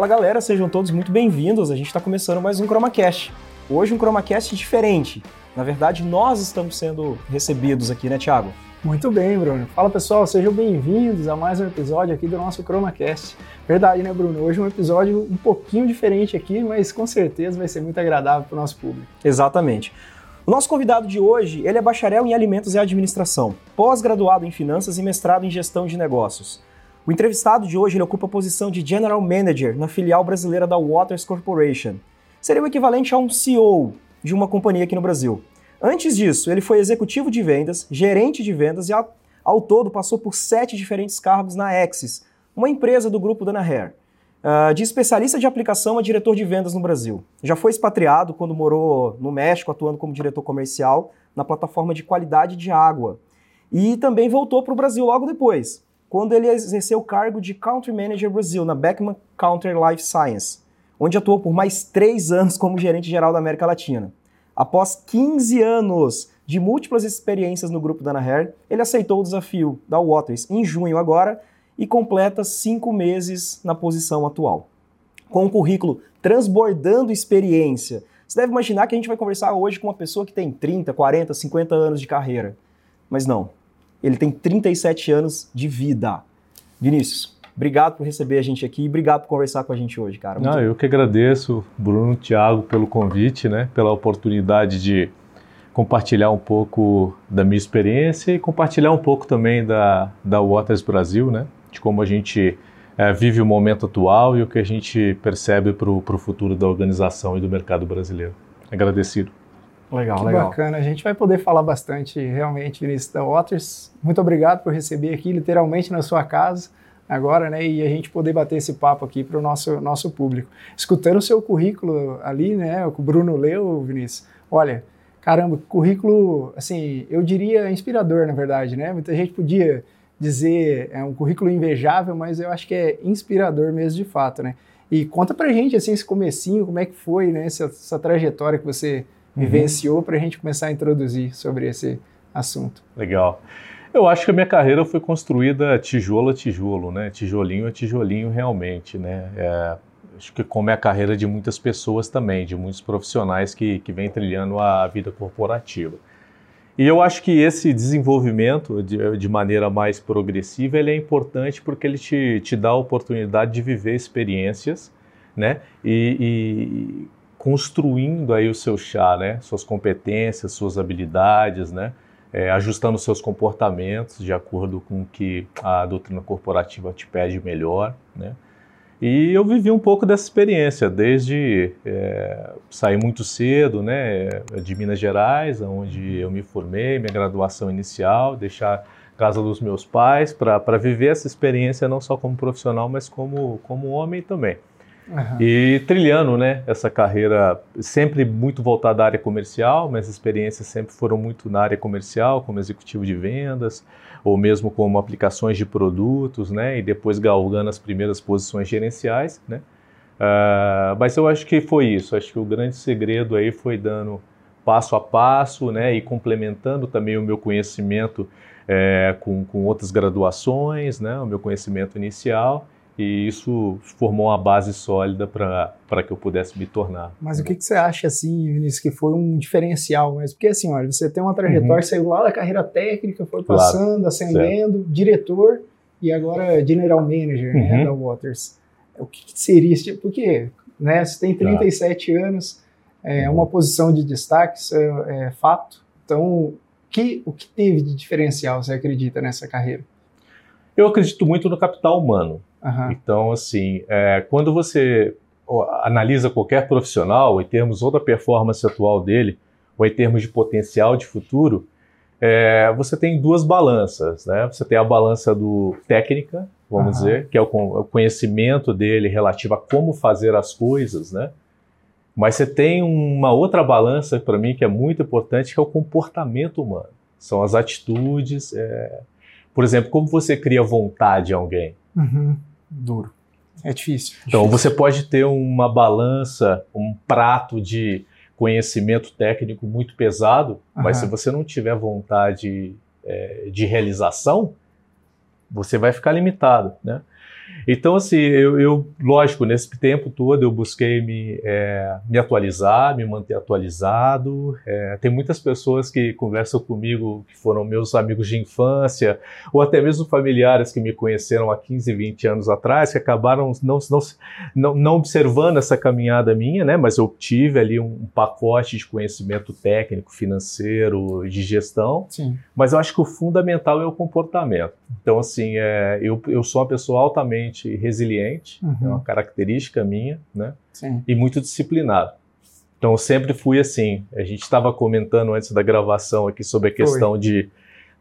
Fala galera, sejam todos muito bem-vindos. A gente está começando mais um ChromaCast. Hoje um ChromaCast diferente. Na verdade, nós estamos sendo recebidos aqui, né, Thiago? Muito bem, Bruno. Fala pessoal, sejam bem-vindos a mais um episódio aqui do nosso ChromaCast. Verdade, né, Bruno? Hoje um episódio um pouquinho diferente aqui, mas com certeza vai ser muito agradável para o nosso público. Exatamente. O nosso convidado de hoje, ele é bacharel em alimentos e administração, pós-graduado em finanças e mestrado em gestão de negócios. O entrevistado de hoje ocupa a posição de General Manager na filial brasileira da Waters Corporation. Seria o equivalente a um CEO de uma companhia aqui no Brasil. Antes disso, ele foi executivo de vendas, gerente de vendas e, ao, ao todo, passou por sete diferentes cargos na Axis, uma empresa do grupo Danaher. Uh, de especialista de aplicação a diretor de vendas no Brasil. Já foi expatriado quando morou no México, atuando como diretor comercial na plataforma de qualidade de água. E também voltou para o Brasil logo depois, quando ele exerceu o cargo de Country Manager Brasil na Beckman Counter Life Science, onde atuou por mais três anos como gerente geral da América Latina. Após 15 anos de múltiplas experiências no grupo Danaher, ele aceitou o desafio da Waters em junho agora e completa cinco meses na posição atual. Com um currículo transbordando experiência, você deve imaginar que a gente vai conversar hoje com uma pessoa que tem 30, 40, 50 anos de carreira. Mas não, ele tem 37 anos de vida. Vinícius, obrigado por receber a gente aqui e obrigado por conversar com a gente hoje, cara. Não, eu que agradeço, Bruno, Thiago, pelo convite, né, pela oportunidade de compartilhar um pouco da minha experiência e compartilhar um pouco também da, da Waters Brasil, né, de como a gente é, vive o momento atual e o que a gente percebe para o futuro da organização e do mercado brasileiro. Agradecido. Legal, que legal. bacana. A gente vai poder falar bastante realmente, Vinícius da Waters. Muito obrigado por receber aqui, literalmente na sua casa agora, né? E a gente poder bater esse papo aqui para o nosso, nosso público. Escutando o seu currículo ali, né? O que o Bruno leu, Vinícius. Olha, caramba, currículo, assim, eu diria inspirador, na verdade, né? Muita gente podia dizer é um currículo invejável, mas eu acho que é inspirador mesmo de fato, né? E conta pra gente, assim, esse comecinho, como é que foi, né? Essa, essa trajetória que você. Vivenciou para a gente começar a introduzir sobre esse assunto. Legal. Eu acho que a minha carreira foi construída tijolo a tijolo, né? Tijolinho a tijolinho, realmente, né? É, acho que como é a carreira de muitas pessoas também, de muitos profissionais que, que vêm trilhando a vida corporativa. E eu acho que esse desenvolvimento de, de, maneira mais progressiva ele é importante porque ele te, te dá a oportunidade de viver experiências, né? E, e construindo aí o seu chá, né? Suas competências, suas habilidades, né? É, ajustando seus comportamentos de acordo com o que a doutrina corporativa te pede melhor, né? E eu vivi um pouco dessa experiência, desde é, sair muito cedo, né, de Minas Gerais, onde eu me formei, minha graduação inicial, deixar casa dos meus pais para viver essa experiência não só como profissional, mas como, como homem também. Uhum. E trilhando, né, essa carreira sempre muito voltada à área comercial, minhas experiências sempre foram muito na área comercial, como executivo de vendas, ou mesmo como aplicações de produtos, né, e depois galgando as primeiras posições gerenciais, né. Uh, mas eu acho que foi isso, acho que o grande segredo aí foi dando passo a passo, né, e complementando também o meu conhecimento é, com, com outras graduações, né, o meu conhecimento inicial, e isso formou uma base sólida para que eu pudesse me tornar. Mas o que, que você acha, assim, Vinícius, que foi um diferencial mesmo? Porque, assim, olha, você tem uma trajetória, uhum. saiu lá da carreira técnica, foi passando, claro. ascendendo, certo. diretor e agora general manager né, uhum. né, da Waters. O que, que seria isso? Porque né, você tem 37 claro. anos, é uhum. uma posição de destaque, isso é, é fato. Então, que, o que teve de diferencial, você acredita, nessa carreira? Eu acredito muito no capital humano. Uhum. Então, assim, é, quando você analisa qualquer profissional em termos ou da performance atual dele, ou em termos de potencial de futuro, é, você tem duas balanças, né? Você tem a balança do técnica, vamos uhum. dizer, que é o, o, conhecimento dele relativo a como fazer as coisas, né? Mas você tem uma outra balança para mim que é muito importante, que é o comportamento humano. São as atitudes. É... Por exemplo, como você cria vontade em alguém? Uhum duro. É difícil. Então, você pode ter uma balança, um prato de conhecimento técnico muito pesado, uhum. mas se você não tiver vontade é, de realização, você vai ficar limitado, né? Então, assim, eu, eu, lógico, nesse tempo todo eu busquei me, é, me atualizar, me manter atualizado. É, tem muitas pessoas que conversam comigo, que foram meus amigos de infância, ou até mesmo familiares que me conheceram há 15, 20 anos atrás, que acabaram não, não, não, não observando essa caminhada minha, né? Mas eu tive ali um, um pacote de conhecimento técnico, financeiro, de gestão. Sim. Mas eu acho que o fundamental é o comportamento. Então, assim, é, eu, eu sou uma pessoa altamente resiliente, uhum. é uma característica minha, né? Sim. E muito disciplinado. Então, eu sempre fui assim. A gente estava comentando antes da gravação aqui sobre a questão de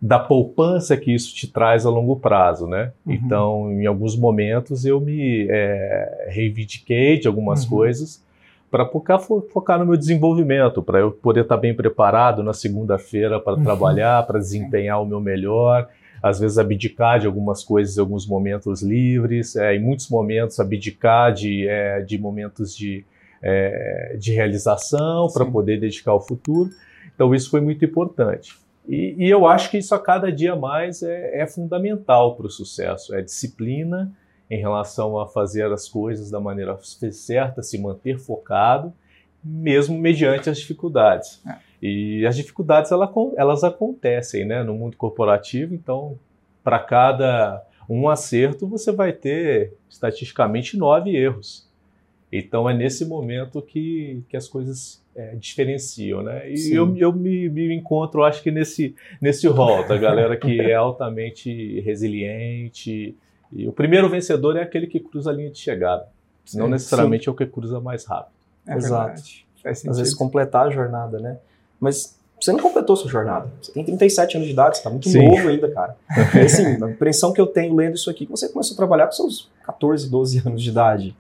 da poupança que isso te traz a longo prazo, né? Uhum. Então, em alguns momentos eu me é, reivindiquei de algumas uhum. coisas para focar, focar no meu desenvolvimento, para eu poder estar tá bem preparado na segunda-feira para uhum. trabalhar, para desempenhar o meu melhor às vezes abdicar de algumas coisas em alguns momentos livres, é, em muitos momentos abdicar de, é, de momentos de, é, de realização para poder dedicar ao futuro. Então isso foi muito importante. E, e eu acho que isso a cada dia mais é, é fundamental para o sucesso, é disciplina em relação a fazer as coisas da maneira certa, se manter focado, mesmo mediante as dificuldades. É. E as dificuldades elas, elas acontecem né, no mundo corporativo, então, para cada um acerto, você vai ter estatisticamente nove erros. Então, é nesse momento que, que as coisas é, diferenciam. Né? E eu, eu me, me, encontro, acho que nesse, nesse rol da galera que é altamente resiliente. E o primeiro vencedor é aquele que cruza a linha de chegada, não necessariamente Sim. é o que cruza mais rápido. É Exato. Às vezes completar a jornada, né? Mas você não completou sua jornada. Você tem 37 anos de idade, você tá muito Sim. novo ainda, cara. E assim, a impressão que eu tenho lendo isso aqui, que você começou a trabalhar com seus 14, 12 anos de idade.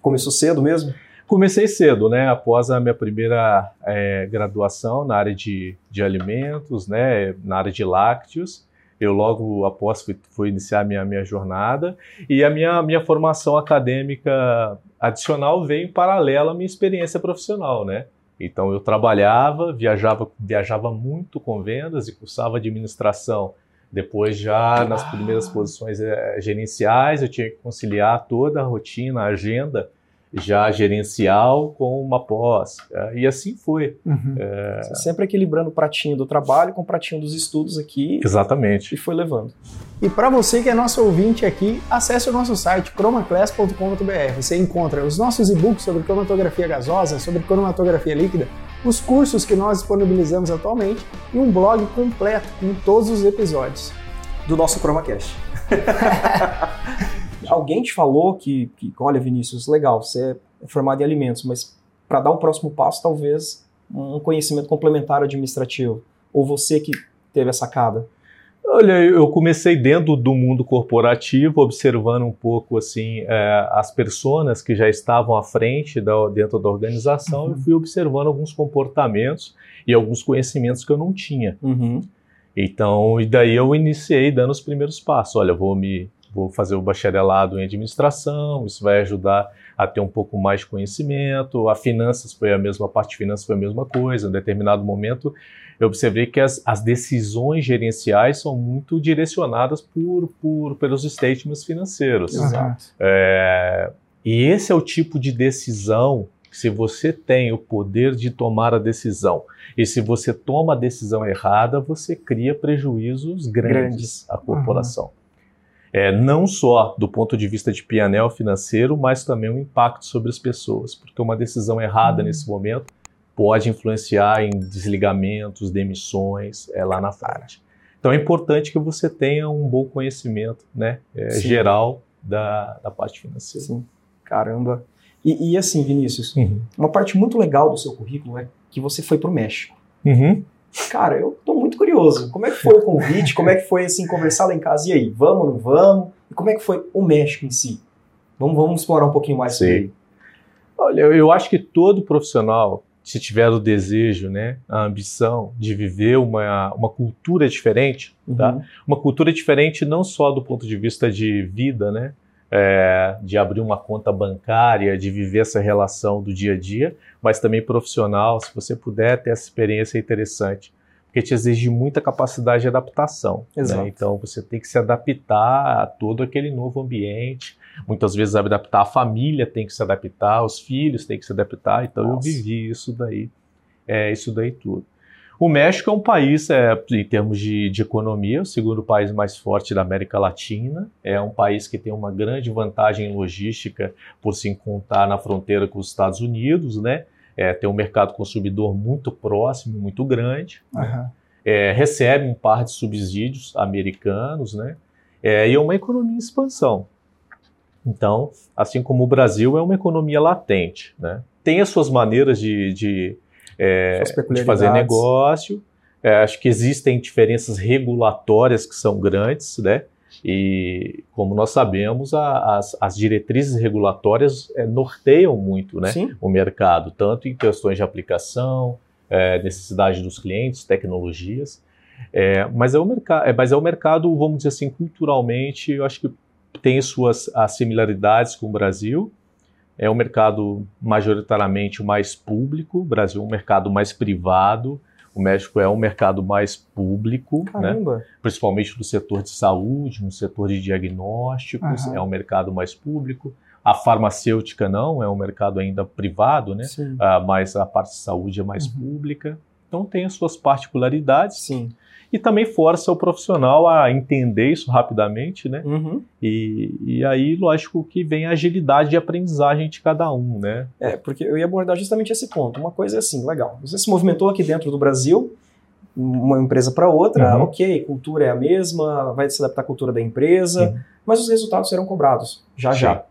Começou cedo mesmo? Comecei cedo, né? Após a minha primeira é, graduação na área de, de alimentos, né? Na área de lácteos. Eu logo após fui, fui iniciar a minha, minha jornada. E a minha, minha formação acadêmica adicional veio em paralelo à minha experiência profissional, né? Então eu trabalhava, viajava, viajava muito com vendas e cursava administração. Depois já nas primeiras posições é, gerenciais eu tinha que conciliar toda a rotina, a agenda já gerencial com uma pós. É, e assim foi. Uhum. É... Sempre equilibrando o pratinho do trabalho com o pratinho dos estudos aqui. Exatamente. E foi levando. E para você que é nosso ouvinte aqui, acesse o nosso site chromaclass.com.br. Você encontra os nossos e-books sobre cromatografia gasosa, sobre cromatografia líquida, os cursos que nós disponibilizamos atualmente e um blog completo com todos os episódios. Do nosso ChromaCast. alguém te falou que, que, olha, Vinícius, legal, você é formado em alimentos, mas para dar o próximo passo, talvez um conhecimento complementar administrativo. Ou você que teve a sacada? Olha, eu comecei dentro do mundo corporativo, observando um pouco assim é, as pessoas que já estavam à frente da, dentro da organização uhum. e fui observando alguns comportamentos e alguns conhecimentos que eu não tinha. Uhum. Então, e daí eu iniciei dando os primeiros passos. Olha, vou me vou fazer o bacharelado em administração, isso vai ajudar a ter um pouco mais de conhecimento. A finanças foi a mesma, a parte de finanças foi a mesma coisa. Em determinado momento, eu observei que as, as decisões gerenciais são muito direcionadas por, por pelos statements financeiros. Exato. É, e esse é o tipo de decisão se você tem o poder de tomar a decisão e se você toma a decisão errada, você cria prejuízos grandes, grandes. à corporação. Uhum é, não só do ponto de vista de pianel financeiro, mas também o impacto sobre as pessoas, porque uma decisão errada uhum. nesse momento pode influenciar em desligamentos, demissões é, lá na frente. Então é importante que você tenha um bom conhecimento né, é, geral da, da parte financeira. Sim, caramba. E, e assim, Vinícius, uhum. uma parte muito legal do seu currículo é que você foi para o México. Uhum. Cara, eu tô muito curioso. Como é que foi o convite? Como é que foi, assim, conversar lá em casa? E aí, vamos ou não vamos? E como é que foi o México em si? Vamos, vamos explorar um pouquinho mais sobre ele. Olha, eu acho que todo profissional, se tiver o desejo, né, a ambição de viver uma, uma cultura diferente, tá? uhum. tá? Uma cultura diferente não só do ponto de vista de vida, né? É, de abrir uma conta bancária, de viver essa relação do dia a dia, mas também profissional, se você puder ter essa experiência interessante porque te exige muita capacidade de adaptação. Né? Então você tem que se adaptar a todo aquele novo ambiente. Muitas vezes adaptar a família tem que se adaptar, os filhos têm que se adaptar. Então Nossa. eu vivi isso daí, é, isso daí tudo. O México é um país, é, em termos de, de, economia, o segundo país mais forte da América Latina. É um país que tem uma grande vantagem logística por se encontrar na fronteira com os Estados Unidos, né? É, tem um mercado consumidor muito próximo, muito grande. Uhum. Né? É, recebe um par de subsídios americanos, né? É, e é uma economia em expansão. Então, assim como o Brasil é uma economia latente, né? Tem as suas maneiras de, de é, de fazer negócio. É, acho que existem diferenças regulatórias que são grandes, né? E como nós sabemos, a, as, as, diretrizes regulatórias é, norteiam muito né, o mercado, tanto em questões de aplicação, é, necessidade dos clientes, tecnologias. É, mas, é o mercado, é, mas é o mercado, vamos dizer assim, culturalmente, eu acho que tem suas as similaridades com o Brasil, é um mercado majoritariamente mais público, o Brasil é um mercado mais privado, o México é um mercado mais público, né? principalmente no setor de saúde, no setor de diagnósticos, uhum. é um mercado mais público. A farmacêutica não, é um mercado ainda privado, né? Uh, mas a parte de saúde é mais uhum. pública. Então tem as suas particularidades. Sim e também força o profissional a entender isso rapidamente, né? Uhum. E, e aí, lógico que vem a agilidade de aprendizagem de cada um, né? É, porque eu ia abordar justamente esse ponto. Uma coisa é assim, legal, você se movimentou aqui dentro do Brasil, uma empresa para outra, uhum. ok, cultura é a mesma, vai se adaptar à cultura da empresa, uhum. mas os resultados serão cobrados, já Sim. já.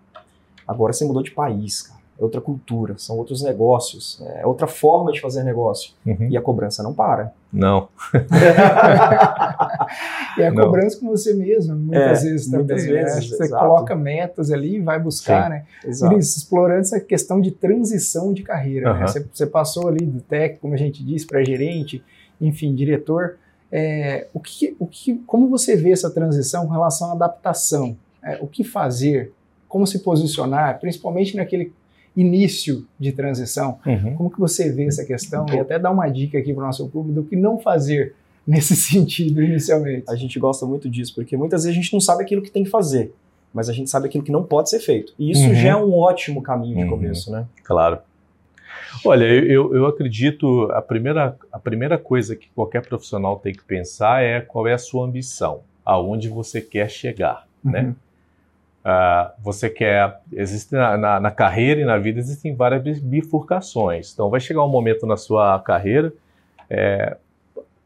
Agora você mudou de país, cara é outra cultura, são outros negócios, é outra forma de fazer negócio. Uhum. E a cobrança não para. Não. e a não. cobrança com você mesmo, muitas é, vezes muitas também. Né? Vezes, né? Você exato. coloca metas ali e vai buscar, Sim, né? Exato. Isso, explorando essa questão de transição de carreira. Uhum. Né? Você, você, passou ali do técnico, como a gente diz, para gerente, enfim, diretor. É, o que, o que, como você vê essa transição com relação à adaptação? É, o que fazer? Como se posicionar, principalmente naquele início de transição. Uhum. Como que você vê essa questão? E até dar uma dica aqui para o nosso público do que não fazer nesse sentido inicialmente. A gente gosta muito disso, porque muitas vezes a gente não sabe aquilo que tem que fazer, mas a gente sabe aquilo que não pode ser feito. E isso uhum. já é um ótimo caminho de uhum. começo, né? Claro. Olha, eu, eu acredito, a primeira, a primeira coisa que qualquer profissional tem que pensar é qual é a sua ambição, aonde você quer chegar, né? uhum. né? Uh, você quer. Existe na, na, na, carreira e na vida existem várias bifurcações. Então, vai chegar um momento na sua carreira, é,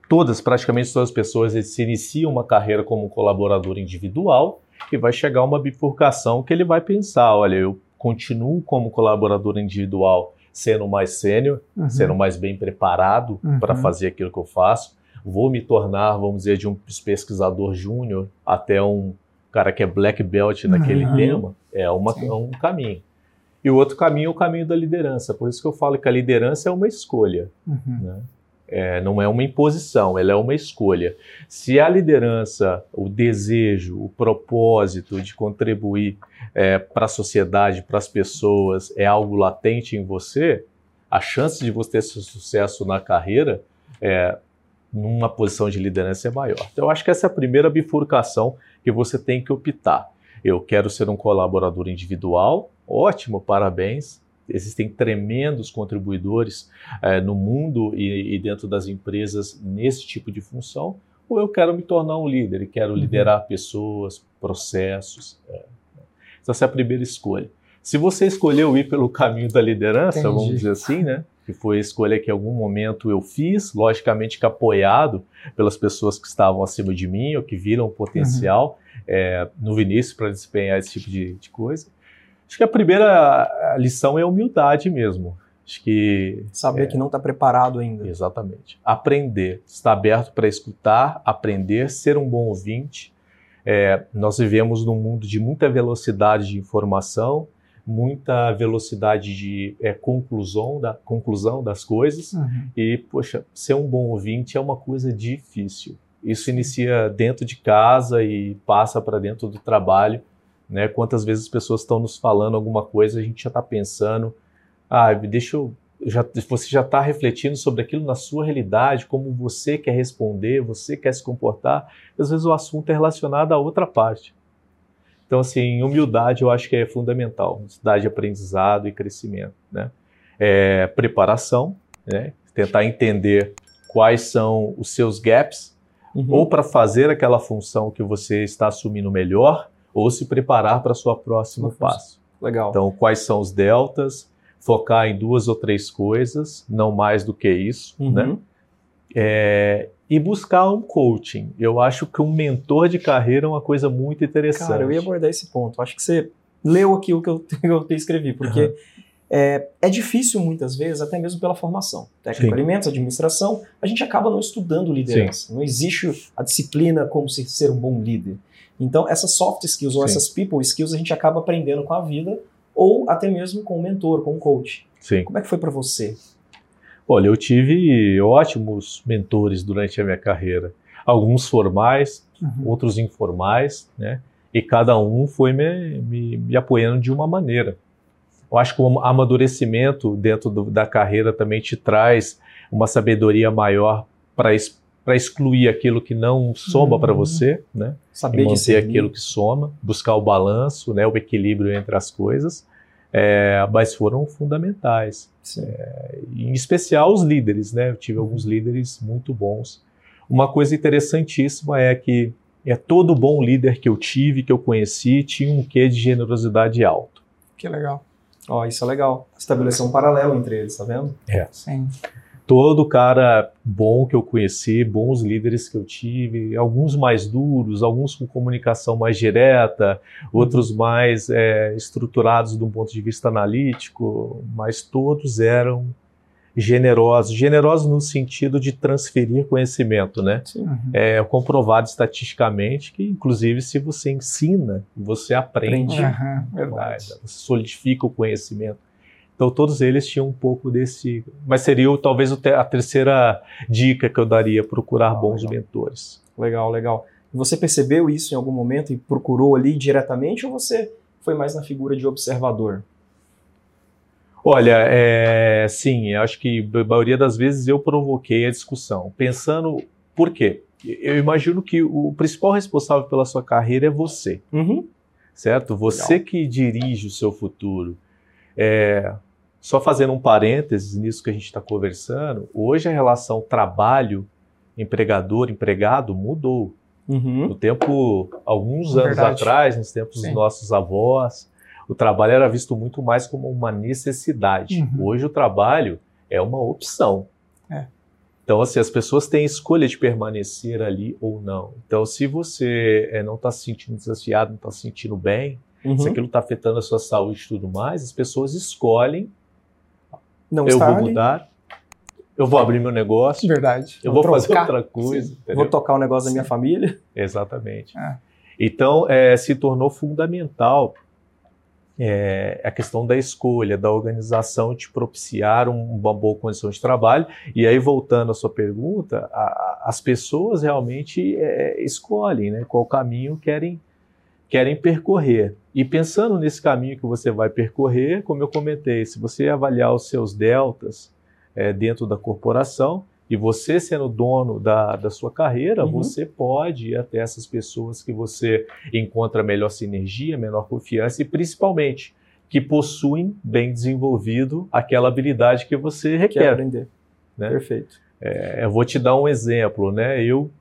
todas, praticamente todas as pessoas se iniciam uma carreira como colaborador individual e vai chegar uma bifurcação que ele vai pensar: olha, eu continuo como colaborador individual sendo mais sênior, uhum. sendo mais bem preparado uhum. para fazer aquilo que eu faço. Vou me tornar, vamos dizer, de um pesquisador júnior até um cara que é black belt naquele uhum. tema, é, uma, é um caminho. E o outro caminho é o caminho da liderança. Por isso que eu falo que a liderança é uma escolha. Uhum. Né? É, não é uma imposição, ela é uma escolha. Se a liderança, o desejo, o propósito de contribuir é, para a sociedade, para as pessoas, é algo latente em você, a chance de você ter sucesso na carreira é, numa posição de liderança é maior. Então, eu acho que essa é a primeira bifurcação que você tem que optar. Eu quero ser um colaborador individual, ótimo, parabéns. Existem tremendos contribuidores é, no mundo e, e, dentro das empresas nesse tipo de função, ou eu quero me tornar um líder e quero uhum. liderar pessoas, processos. É. Essa é a primeira escolha. Se você escolheu ir pelo caminho da liderança, Entendi. vamos dizer assim, né? Que foi a escolha que em algum momento eu fiz, logicamente que apoiado pelas pessoas que estavam acima de mim ou que viram o potencial uhum. é, no Vinícius para desempenhar esse tipo de, de, coisa. Acho que a primeira lição é a humildade mesmo. Acho que saber é, que não está preparado ainda. Exatamente. Aprender, estar aberto para escutar, aprender, ser um bom ouvinte. É, nós vivemos num mundo de muita velocidade de informação muita velocidade de é, conclusão, da, conclusão das coisas. Uhum. E, poxa, ser um bom ouvinte é uma coisa difícil. Isso inicia dentro de casa e passa para dentro do trabalho. Né? Quantas vezes as pessoas estão nos falando alguma coisa, a gente já está pensando, ah, deixa eu já, você já está refletindo sobre aquilo na sua realidade, como você quer responder, você quer se comportar. Às vezes o assunto é relacionado a outra parte. Então, assim, humildade eu acho que é fundamental, humildade de aprendizado e crescimento, né? É, preparação, né? Tentar entender quais são os seus gaps, uhum. ou para fazer aquela função que você está assumindo melhor, ou se preparar para sua próximo passo. Legal. Então, quais são os deltas, focar em duas ou três coisas, não mais do que isso, uhum. né? É, e buscar um coaching. Eu acho que um mentor de carreira é uma coisa muito interessante. Cara, eu ia abordar esse ponto. Acho que você leu aqui o que eu, eu escrevi, porque uhum. é, é, difícil muitas vezes, até mesmo pela formação. Técnico de alimentos, administração, a gente acaba não estudando liderança. Sim. Não existe a disciplina como se ser um bom líder. Então, essas soft skills ou Sim. essas people skills a gente acaba aprendendo com a vida ou até mesmo com o mentor, com o coach. Sim. Como é que foi para você? Olha, eu tive ótimos mentores durante a minha carreira. Alguns formais, uhum. outros informais, né? E cada um foi me, me, me, apoiando de uma maneira. Eu acho que o amadurecimento dentro do, da carreira também te traz uma sabedoria maior para para excluir aquilo que não soma uhum. para você, né? Saber e manter aquilo que soma, buscar o balanço, né? O equilíbrio entre as coisas, é, mas foram fundamentais. É, em especial os líderes, né? Eu tive alguns líderes muito bons. Uma coisa interessantíssima é que é todo bom líder que eu tive, que eu conheci, tinha um quê de generosidade alto. Que legal. Ó, oh, isso é legal. Estabelecer um paralelo entre eles, tá vendo? É. Sim todo cara bom que eu conheci, bons líderes que eu tive, alguns mais duros, alguns com comunicação mais direta, outros mais é, estruturados de um ponto de vista analítico, mas todos eram generosos, generosos no sentido de transferir conhecimento, né? Uhum. É comprovado estatisticamente que, inclusive, se você ensina, você aprende, uhum, verdade. você solidifica o conhecimento. Então todos eles tinham um pouco desse, mas seria talvez a terceira dica que eu daria, procurar bons legal. mentores. Legal, legal. Você percebeu isso em algum momento e procurou ali diretamente ou você foi mais na figura de observador? Olha, é, sim, acho que a maioria das vezes eu provoquei a discussão, pensando por quê? Eu imagino que o principal responsável pela sua carreira é você, uhum. certo? Você Legal. que dirige o seu futuro. É, só fazendo um parênteses nisso que a gente está conversando, hoje a relação trabalho-empregador-empregado mudou. Uhum. No tempo, alguns é anos atrás, nos tempos Sim. dos nossos avós, o trabalho era visto muito mais como uma necessidade. Uhum. Hoje o trabalho é uma opção. É. Então, assim, as pessoas têm escolha de permanecer ali ou não. Então, se você é, não está se sentindo desafiado, não está se sentindo bem, uhum. se aquilo está afetando a sua saúde e tudo mais, as pessoas escolhem não eu vou ali. mudar, eu vou abrir meu negócio. Verdade. Eu vou, vou fazer outra coisa. Vou tocar o negócio Sim. da minha família. Exatamente. É. Então, é, se tornou fundamental é, a questão da escolha, da organização te propiciar um, uma boa condição de trabalho. E aí, voltando à sua pergunta, a, as pessoas realmente é, escolhem né, qual caminho querem querem percorrer. E pensando nesse caminho que você vai percorrer, como eu comentei, se você avaliar os seus deltas é, dentro da corporação, e você sendo dono da, da sua carreira, uhum. você pode ir até essas pessoas que você encontra melhor sinergia, menor confiança e principalmente que possuem bem desenvolvido aquela habilidade que você requer. Quer aprender. Né? Perfeito. É, eu vou te dar um exemplo, né? Eu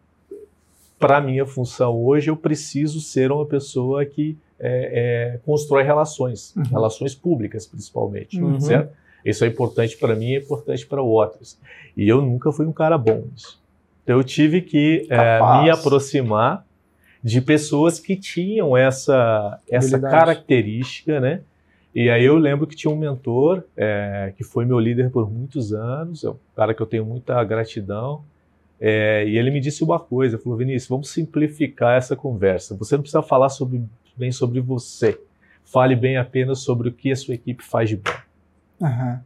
para a minha função hoje, eu preciso ser uma pessoa que é, é, constrói relações, uhum. relações públicas principalmente, uhum. certo? Isso é importante para mim é importante para outros. E eu nunca fui um cara bom nisso. Então eu tive que é, me aproximar de pessoas que tinham essa, essa característica, né? E aí eu lembro que tinha um mentor é, que foi meu líder por muitos anos, é um cara que eu tenho muita gratidão, é, e ele me disse uma coisa, falou, Vinícius, vamos simplificar essa conversa. Você não precisa falar sobre, bem sobre você. Fale bem apenas sobre o que a sua equipe faz de bom. Uhum.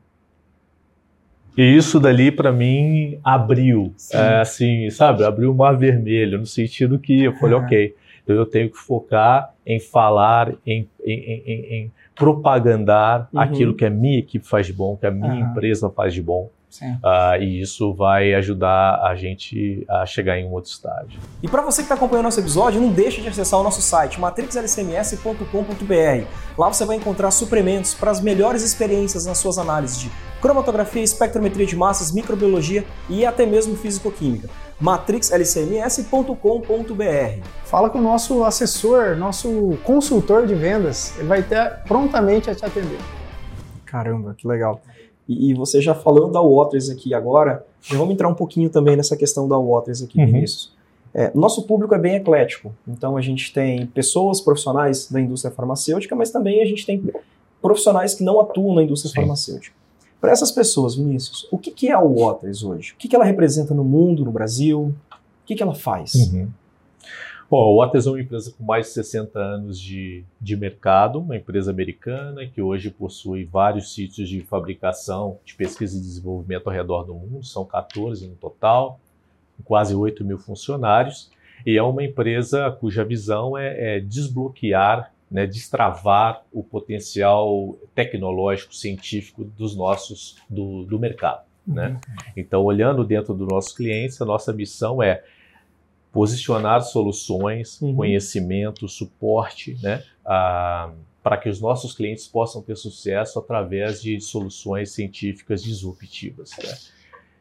E isso dali para mim abriu, é, assim, sabe, abriu o mar vermelho, no sentido que eu falei, uhum. ok, eu tenho que focar em falar, em, em, em, em propagandar uhum. aquilo que a minha equipe faz de bom, que a minha uhum. empresa faz de bom. Uh, e isso vai ajudar a gente a chegar em um outro estágio. E para você que está acompanhando nosso episódio, não deixe de acessar o nosso site matrixlcms.com.br. Lá você vai encontrar suprimentos para as melhores experiências nas suas análises de cromatografia, espectrometria de massas, microbiologia e até mesmo físico-química matrixlcms.com.br. Fala com o nosso assessor, nosso consultor de vendas, ele vai ter prontamente a te atender. Caramba, que legal. E, e, você já falou da Waters aqui agora, já vamos entrar um pouquinho também nessa questão da Waters aqui, uhum. Vinícius. É, nosso público é bem eclético, então a gente tem pessoas profissionais da indústria farmacêutica, mas também a gente tem profissionais que não atuam na indústria Sim. farmacêutica. Para essas pessoas, Vinícius, o que, que é a Waters hoje? O que, que ela representa no mundo, no Brasil? O que, que ela faz? Uhum. Bom, a Waters é uma empresa com mais de 60 anos de, de mercado, uma empresa americana que hoje possui vários sítios de fabricação, de pesquisa e desenvolvimento ao redor do mundo, são 14 no total, quase 8 mil funcionários, e é uma empresa cuja visão é, é desbloquear, né, destravar o potencial tecnológico, científico dos nossos, do, do mercado. Né? Uhum. Então, olhando dentro dos nossos clientes, a nossa missão é posicionar soluções, uhum. conhecimento, suporte, né, para que os nossos clientes possam ter sucesso através de soluções científicas disruptivas. Né?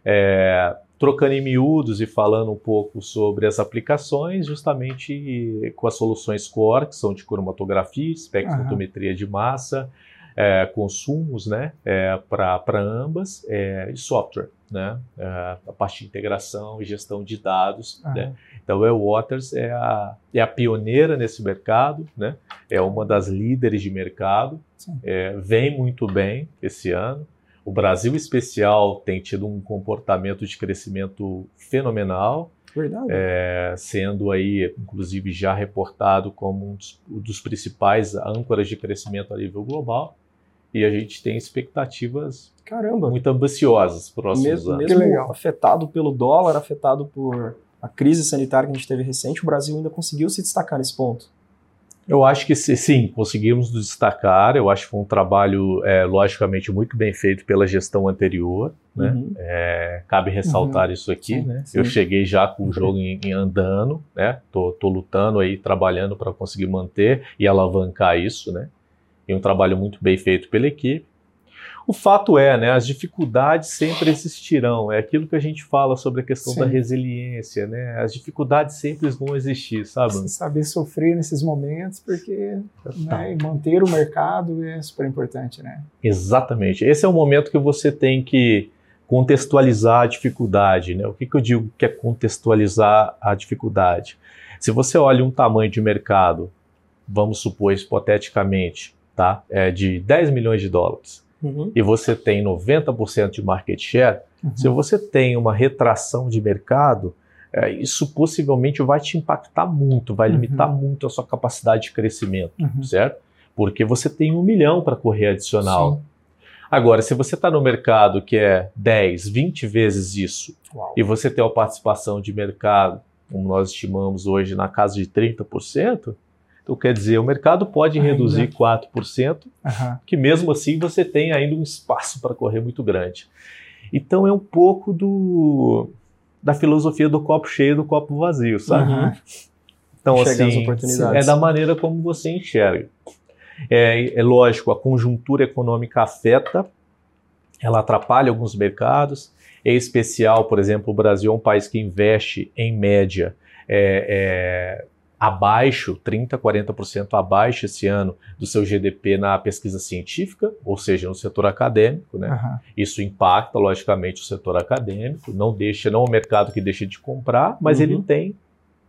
É, trocando em miúdos e falando um pouco sobre as aplicações, justamente com as soluções core, que são de cromatografia, espectrometria uhum. de massa, é, consumos né, é, para ambas é, e software, né, é, a parte de integração e gestão de dados. Uhum. Né. Então, a Waters é a, é a pioneira nesse mercado, né, é uma das líderes de mercado, é, vem muito bem esse ano. O Brasil, em especial, tem tido um comportamento de crescimento fenomenal. Verdade. É, sendo aí, inclusive, já reportado como um dos, um dos, principais âncoras de crescimento a nível global e a gente tem expectativas Caramba. muito ambiciosas próximos mesmo, anos. Mesmo afetado pelo dólar, afetado por a crise sanitária que a gente teve recente, o Brasil ainda conseguiu se destacar nesse ponto. Eu acho que sim, conseguimos nos destacar. Eu acho que foi um trabalho, é, logicamente, muito bem feito pela gestão anterior. Né? Uhum. É, cabe ressaltar uhum. isso aqui. Sim, né? Sim. Eu cheguei já com o jogo em, em andando, né? Tô, tô lutando aí, trabalhando para conseguir manter e alavancar isso, né? e um trabalho muito bem feito pela equipe. O fato é, né, as dificuldades sempre existirão. É aquilo que a gente fala sobre a questão Sim. da resiliência, né? As dificuldades sempre vão existir, sabe? Você saber sofrer nesses momentos, porque né, manter o mercado é super importante, né? Exatamente. Esse é o momento que você tem que contextualizar a dificuldade, né? O que, que eu digo que é contextualizar a dificuldade? Se você olha um tamanho de mercado, vamos supor hipoteticamente, tá? É de 10 milhões de dólares uhum. e você tem 90% de market share, uhum. se você tem uma retração de mercado, é, isso possivelmente vai te impactar muito, vai limitar uhum. muito a sua capacidade de crescimento, uhum. certo? Porque você tem um milhão para correr adicional. Sim. Agora, se você está no mercado que é 10, 20 vezes isso, Uau. e você tem uma participação de mercado, como nós estimamos hoje, na casa de 30%, então, quer dizer, o mercado pode ainda. reduzir 4%, uhum. que mesmo assim você tem ainda um espaço para correr muito grande. Então, é um pouco do, da filosofia do copo cheio do copo vazio, sabe? Uhum. Então, assim, é da maneira como você enxerga. É, é lógico, a conjuntura econômica afeta, ela atrapalha alguns mercados, em especial, por exemplo, o Brasil é um país que investe, em média, é, é, abaixo, 30%, 40% abaixo esse ano do seu GDP na pesquisa científica, ou seja, no setor acadêmico. Né? Uhum. Isso impacta, logicamente, o setor acadêmico, não deixa, não é o mercado que deixa de comprar, mas uhum. ele tem,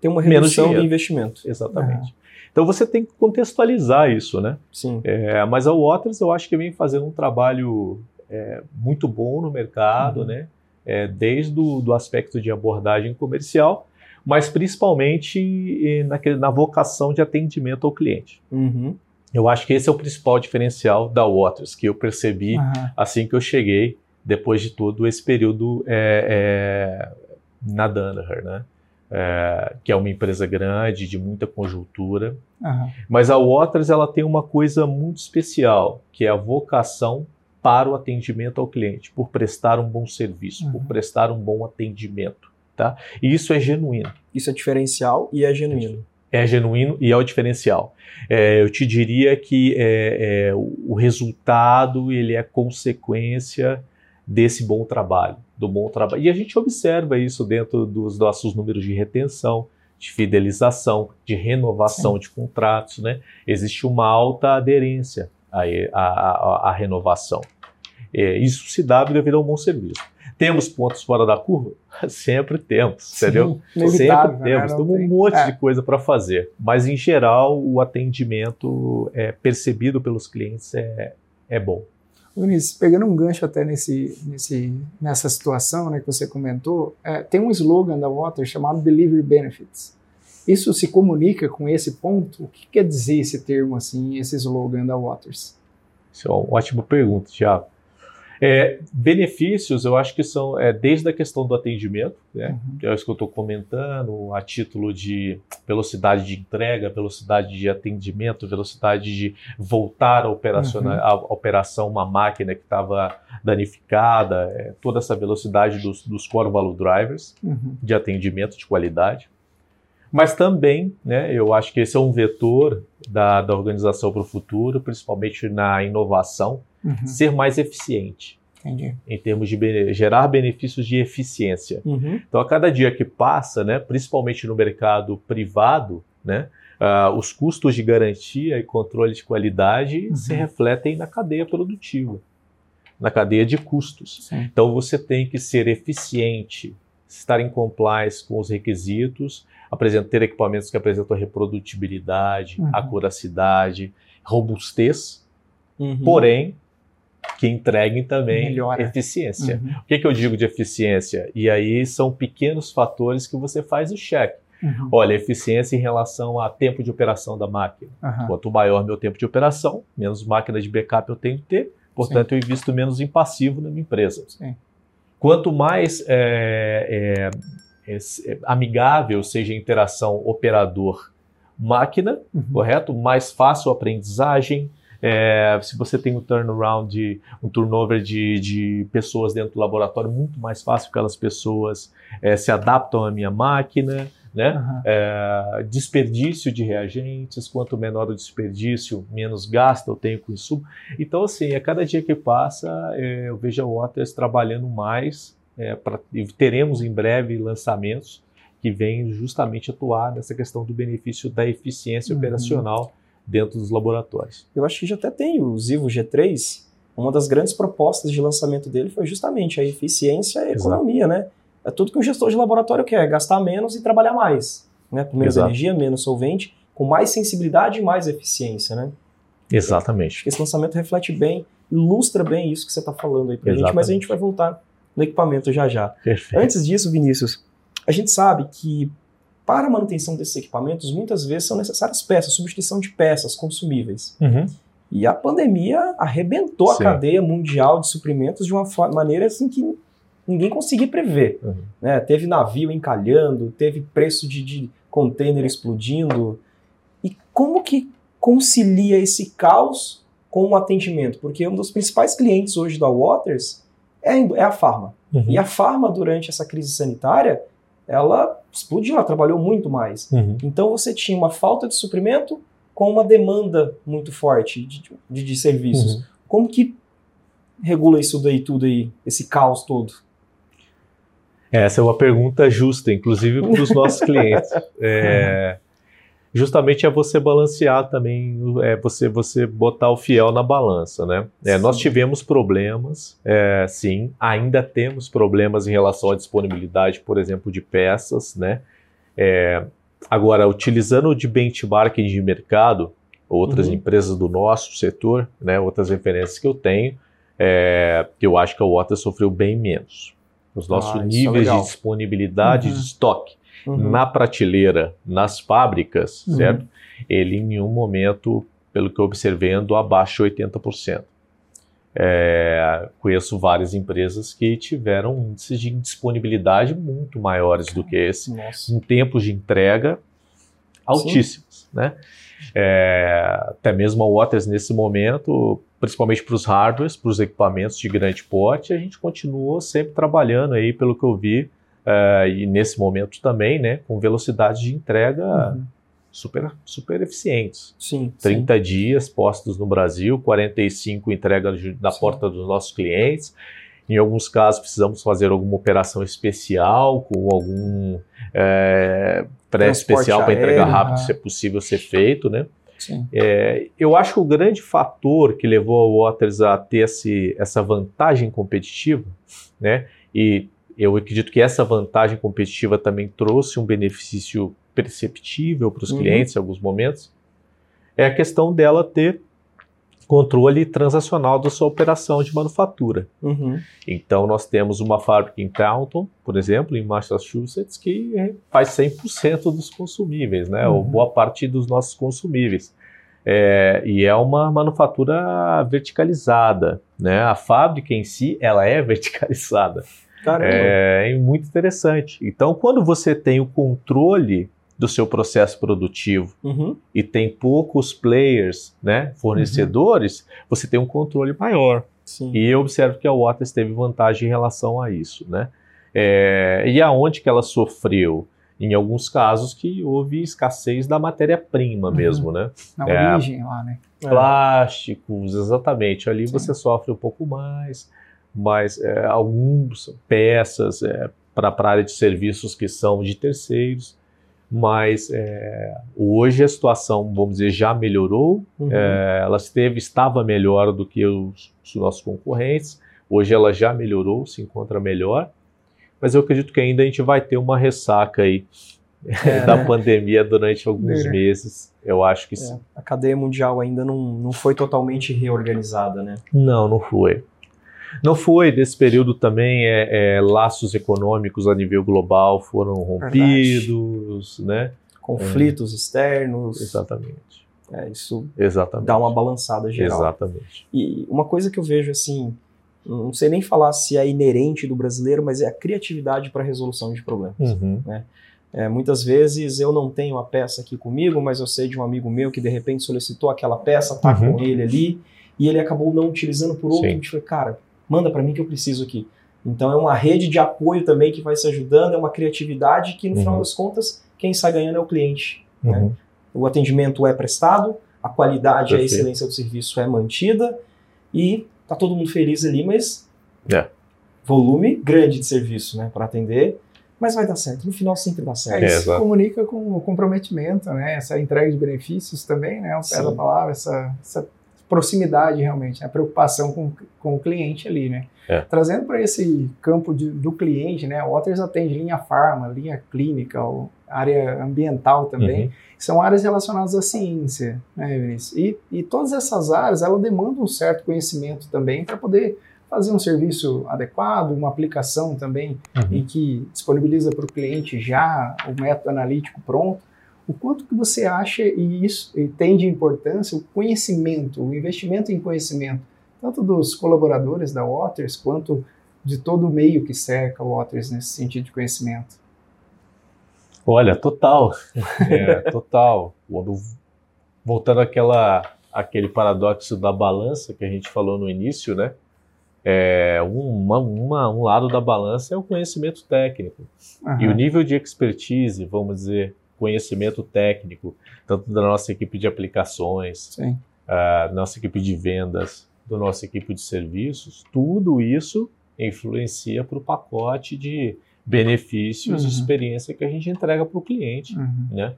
tem uma redução do investimento. Exatamente. Uhum. Então você tem que contextualizar isso, né? Sim. É, mas a Waters eu acho que vem fazendo um trabalho é, muito bom no mercado, uhum. né? É, desde o do aspecto de abordagem comercial, mas principalmente na, na vocação de atendimento ao cliente. Uhum. Eu acho que esse é o principal diferencial da Waters, que eu percebi uhum. assim que eu cheguei, depois de todo esse período é, é, na Danaher, né? é, que é uma empresa grande, de muita conjuntura. Uhum. Mas a Waters ela tem uma coisa muito especial, que é a vocação para o atendimento ao cliente, por prestar um bom serviço, uhum. por prestar um bom atendimento. Tá? E isso é genuíno. Isso é diferencial e é genuíno. É genuíno e é o diferencial. É, eu te diria que é, é, o resultado ele é consequência desse bom trabalho, do bom trabalho. E a gente observa isso dentro dos nossos números de retenção, de fidelização, de renovação Sim. de contratos, né? Existe uma alta aderência à, à, à renovação. É, isso se dá devido a um bom serviço. Temos pontos fora da curva? Sempre temos, Sim, entendeu? Sempre né? temos, temos um monte é. de coisa para fazer. Mas, em geral, o atendimento é, percebido pelos clientes é, é bom. Vinícius, pegando um gancho até nesse, nesse, nessa situação né, que você comentou, é, tem um slogan da Water chamado Delivery Benefits. Isso se comunica com esse ponto? O que quer dizer esse termo assim, esse slogan da Waters? Isso é uma ótima pergunta, Tiago. É, benefícios, eu acho que são é, desde a questão do atendimento, né, uhum. que é isso que eu estou comentando, a título de velocidade de entrega, velocidade de atendimento, velocidade de voltar a, uhum. a operação uma máquina que estava danificada, é, toda essa velocidade dos, dos core value drivers uhum. de atendimento de qualidade. Mas também, né, eu acho que esse é um vetor da, da organização para o futuro, principalmente na inovação, uhum. ser mais eficiente. Entendi. Em termos de gerar benefícios de eficiência. Uhum. Então, a cada dia que passa, né, principalmente no mercado privado, né, uh, os custos de garantia e controle de qualidade uhum. se refletem na cadeia produtiva, na cadeia de custos. Sim. Então, você tem que ser eficiente, estar em compliance com os requisitos, apresentar, ter equipamentos que apresentam reprodutibilidade, uhum. acuracidade, robustez, uhum. porém que entreguem também Melhora. eficiência. Uhum. O que, que eu digo de eficiência? E aí são pequenos fatores que você faz o check. Uhum. Olha, eficiência em relação a tempo de operação da máquina. Uhum. Quanto maior meu tempo de operação, menos máquina de backup eu tenho que ter, portanto Sim. eu invisto menos em passivo na minha empresa. Sim. Quanto mais é, é, é, é amigável seja a interação operador-máquina, uhum. correto? Mais fácil a aprendizagem, é, se você tem um turnaround, de, um turnover de, de pessoas dentro do laboratório, muito mais fácil, porque aquelas pessoas é, se adaptam à minha máquina, né? Uhum. É, desperdício de reagentes, quanto menor o desperdício, menos gasto eu tenho com isso. Então, assim, a cada dia que passa, é, eu vejo a Waters trabalhando mais, é, pra, e teremos em breve lançamentos que vêm justamente atuar nessa questão do benefício da eficiência uhum. operacional dentro dos laboratórios. Eu acho que já até tem o Zivo G3, uma das grandes propostas de lançamento dele foi justamente a eficiência e a economia, Exato. né? É tudo que um gestor de laboratório quer, gastar menos e trabalhar mais, né? Com menos Exato. energia, menos solvente, com mais sensibilidade e mais eficiência, né? Exatamente. Esse lançamento reflete bem, ilustra bem isso que você está falando aí para a gente, mas a gente vai voltar no equipamento já já. Perfeito. Antes disso, Vinícius, a gente sabe que para a manutenção desses equipamentos, muitas vezes são necessárias peças, substituição de peças consumíveis. Uhum. E a pandemia arrebentou Sim. a cadeia mundial de suprimentos de uma maneira assim que ninguém conseguia prever. Uhum. Né? Teve navio encalhando, teve preço de, de container explodindo. E como que concilia esse caos com o atendimento? Porque um dos principais clientes hoje da Waters é, é a Pharma. Uhum. E a Pharma, durante essa crise sanitária, ela explodiu, ela trabalhou muito mais. Uhum. Então você tinha uma falta de suprimento com uma demanda muito forte de, de, de serviços. Uhum. Como que regula isso daí tudo aí, esse caos todo? Essa é uma pergunta justa, inclusive para os nossos clientes. É, justamente é você balancear também, é você, você botar o fiel na balança, né? É, nós tivemos problemas, é, sim, ainda temos problemas em relação à disponibilidade, por exemplo, de peças, né? É, agora, utilizando de benchmarking de mercado, outras uhum. empresas do nosso setor, né, outras referências que eu tenho, é, eu acho que a Water sofreu bem menos. Os nossos ah, é níveis de disponibilidade uhum. de estoque uhum. na prateleira, nas fábricas, uhum. certo? Ele em nenhum momento, pelo que eu observei, andou abaixo de 80%. É, conheço várias empresas que tiveram índices de disponibilidade muito maiores do que esse, Nossa. em tempos de entrega altíssimos, né? É, até mesmo a Waters nesse momento, principalmente para os hardwares, para os equipamentos de grande porte, a gente continuou sempre trabalhando aí, pelo que eu vi, é, e nesse momento também, né, com velocidade de entrega uhum super, super eficientes. Sim. 30 sim. dias postos no Brasil, 45 entrega na sim. porta dos nossos clientes. Em alguns casos, precisamos fazer alguma operação especial, com algum é, pré especial para entregar rápido, se é possível ser feito, né? É, eu acho que o grande fator que levou a Waters a ter esse, essa vantagem competitiva, né? E eu acredito que essa vantagem competitiva também trouxe um benefício perceptível para os uhum. clientes em alguns momentos, é a questão dela ter controle transacional da sua operação de manufatura. Uhum. Então, nós temos uma fábrica em Taunton, por exemplo, em Massachusetts, que faz 100% dos consumíveis, né? Uhum. ou boa parte dos nossos consumíveis. É, e é uma manufatura verticalizada, né? A fábrica em si, ela é verticalizada. Caramba. É, é muito interessante. Então, quando você tem o controle do seu processo produtivo uhum. e tem poucos players, né, fornecedores, uhum. você tem um controle maior. Sim. E eu observo que a Waters teve vantagem em relação a isso, né? É, e aonde que ela sofreu? Em alguns casos que houve escassez da matéria-prima uhum. mesmo, né? Na é, origem lá, né? Plásticos, exatamente. Ali Sim. você sofre um pouco mais, mas é, algumas peças é, para a área de serviços que são de terceiros mas é, hoje a situação, vamos dizer, já melhorou. Uhum. É, ela esteve, estava melhor do que os, os, nossos concorrentes. Hoje ela já melhorou, se encontra melhor. Mas eu acredito que ainda a gente vai ter uma ressaca aí é, da né? pandemia durante alguns meses. Eu acho que é, sim. A cadeia mundial ainda não, não foi totalmente reorganizada, né? Não, não foi. Não foi, nesse período também, é, é, laços econômicos a nível global foram rompidos, Verdade. né? Conflitos é. externos. Exatamente. É, isso Exatamente. dá uma balançada geral. Exatamente. E uma coisa que eu vejo assim, não sei nem falar se é inerente do brasileiro, mas é a criatividade para resolução de problemas. Uhum. Né? É, muitas vezes eu não tenho a peça aqui comigo, mas eu sei de um amigo meu que de repente solicitou aquela peça, tá uhum. com ele ali, e ele acabou não utilizando por outro. Sim. E falei, cara, manda para mim que eu preciso aqui. Então é uma rede de apoio também que vai se ajudando, é uma criatividade que no uhum. final das contas quem sai ganhando é o cliente. Né? Uhum. Né? O atendimento é prestado, a qualidade e a excelência do serviço é mantida e tá todo mundo feliz ali, mas é. volume grande de serviço, né, para atender. Mas vai dar certo, no final sempre dá certo. É, isso é, comunica com o comprometimento, né? Essa entrega de benefícios também, né? O pé da palavra, essa, essa proximidade realmente, a preocupação com, com o cliente ali, né? É. Trazendo para esse campo de, do cliente, né? O Waters atende linha farma, linha clínica, área ambiental também, uhum. são áreas relacionadas à ciência, né, Vinícius? E, e todas essas áreas, ela demandam um certo conhecimento também para poder fazer um serviço adequado, uma aplicação também uhum. em que disponibiliza para o cliente já o método analítico pronto o quanto que você acha e isso e tem de importância o conhecimento, o investimento em conhecimento, tanto dos colaboradores da Waters quanto de todo o meio que cerca o Waters nesse sentido de conhecimento? Olha, total, é, total. Voltando àquela, àquele paradoxo da balança que a gente falou no início, né? É, uma, uma, um lado da balança é o conhecimento técnico uhum. e o nível de expertise, vamos dizer, conhecimento técnico, tanto da nossa equipe de aplicações, da nossa equipe de vendas, da nossa equipe de serviços, tudo isso influencia para o pacote de benefícios e uhum. experiência que a gente entrega para o cliente, uhum. né?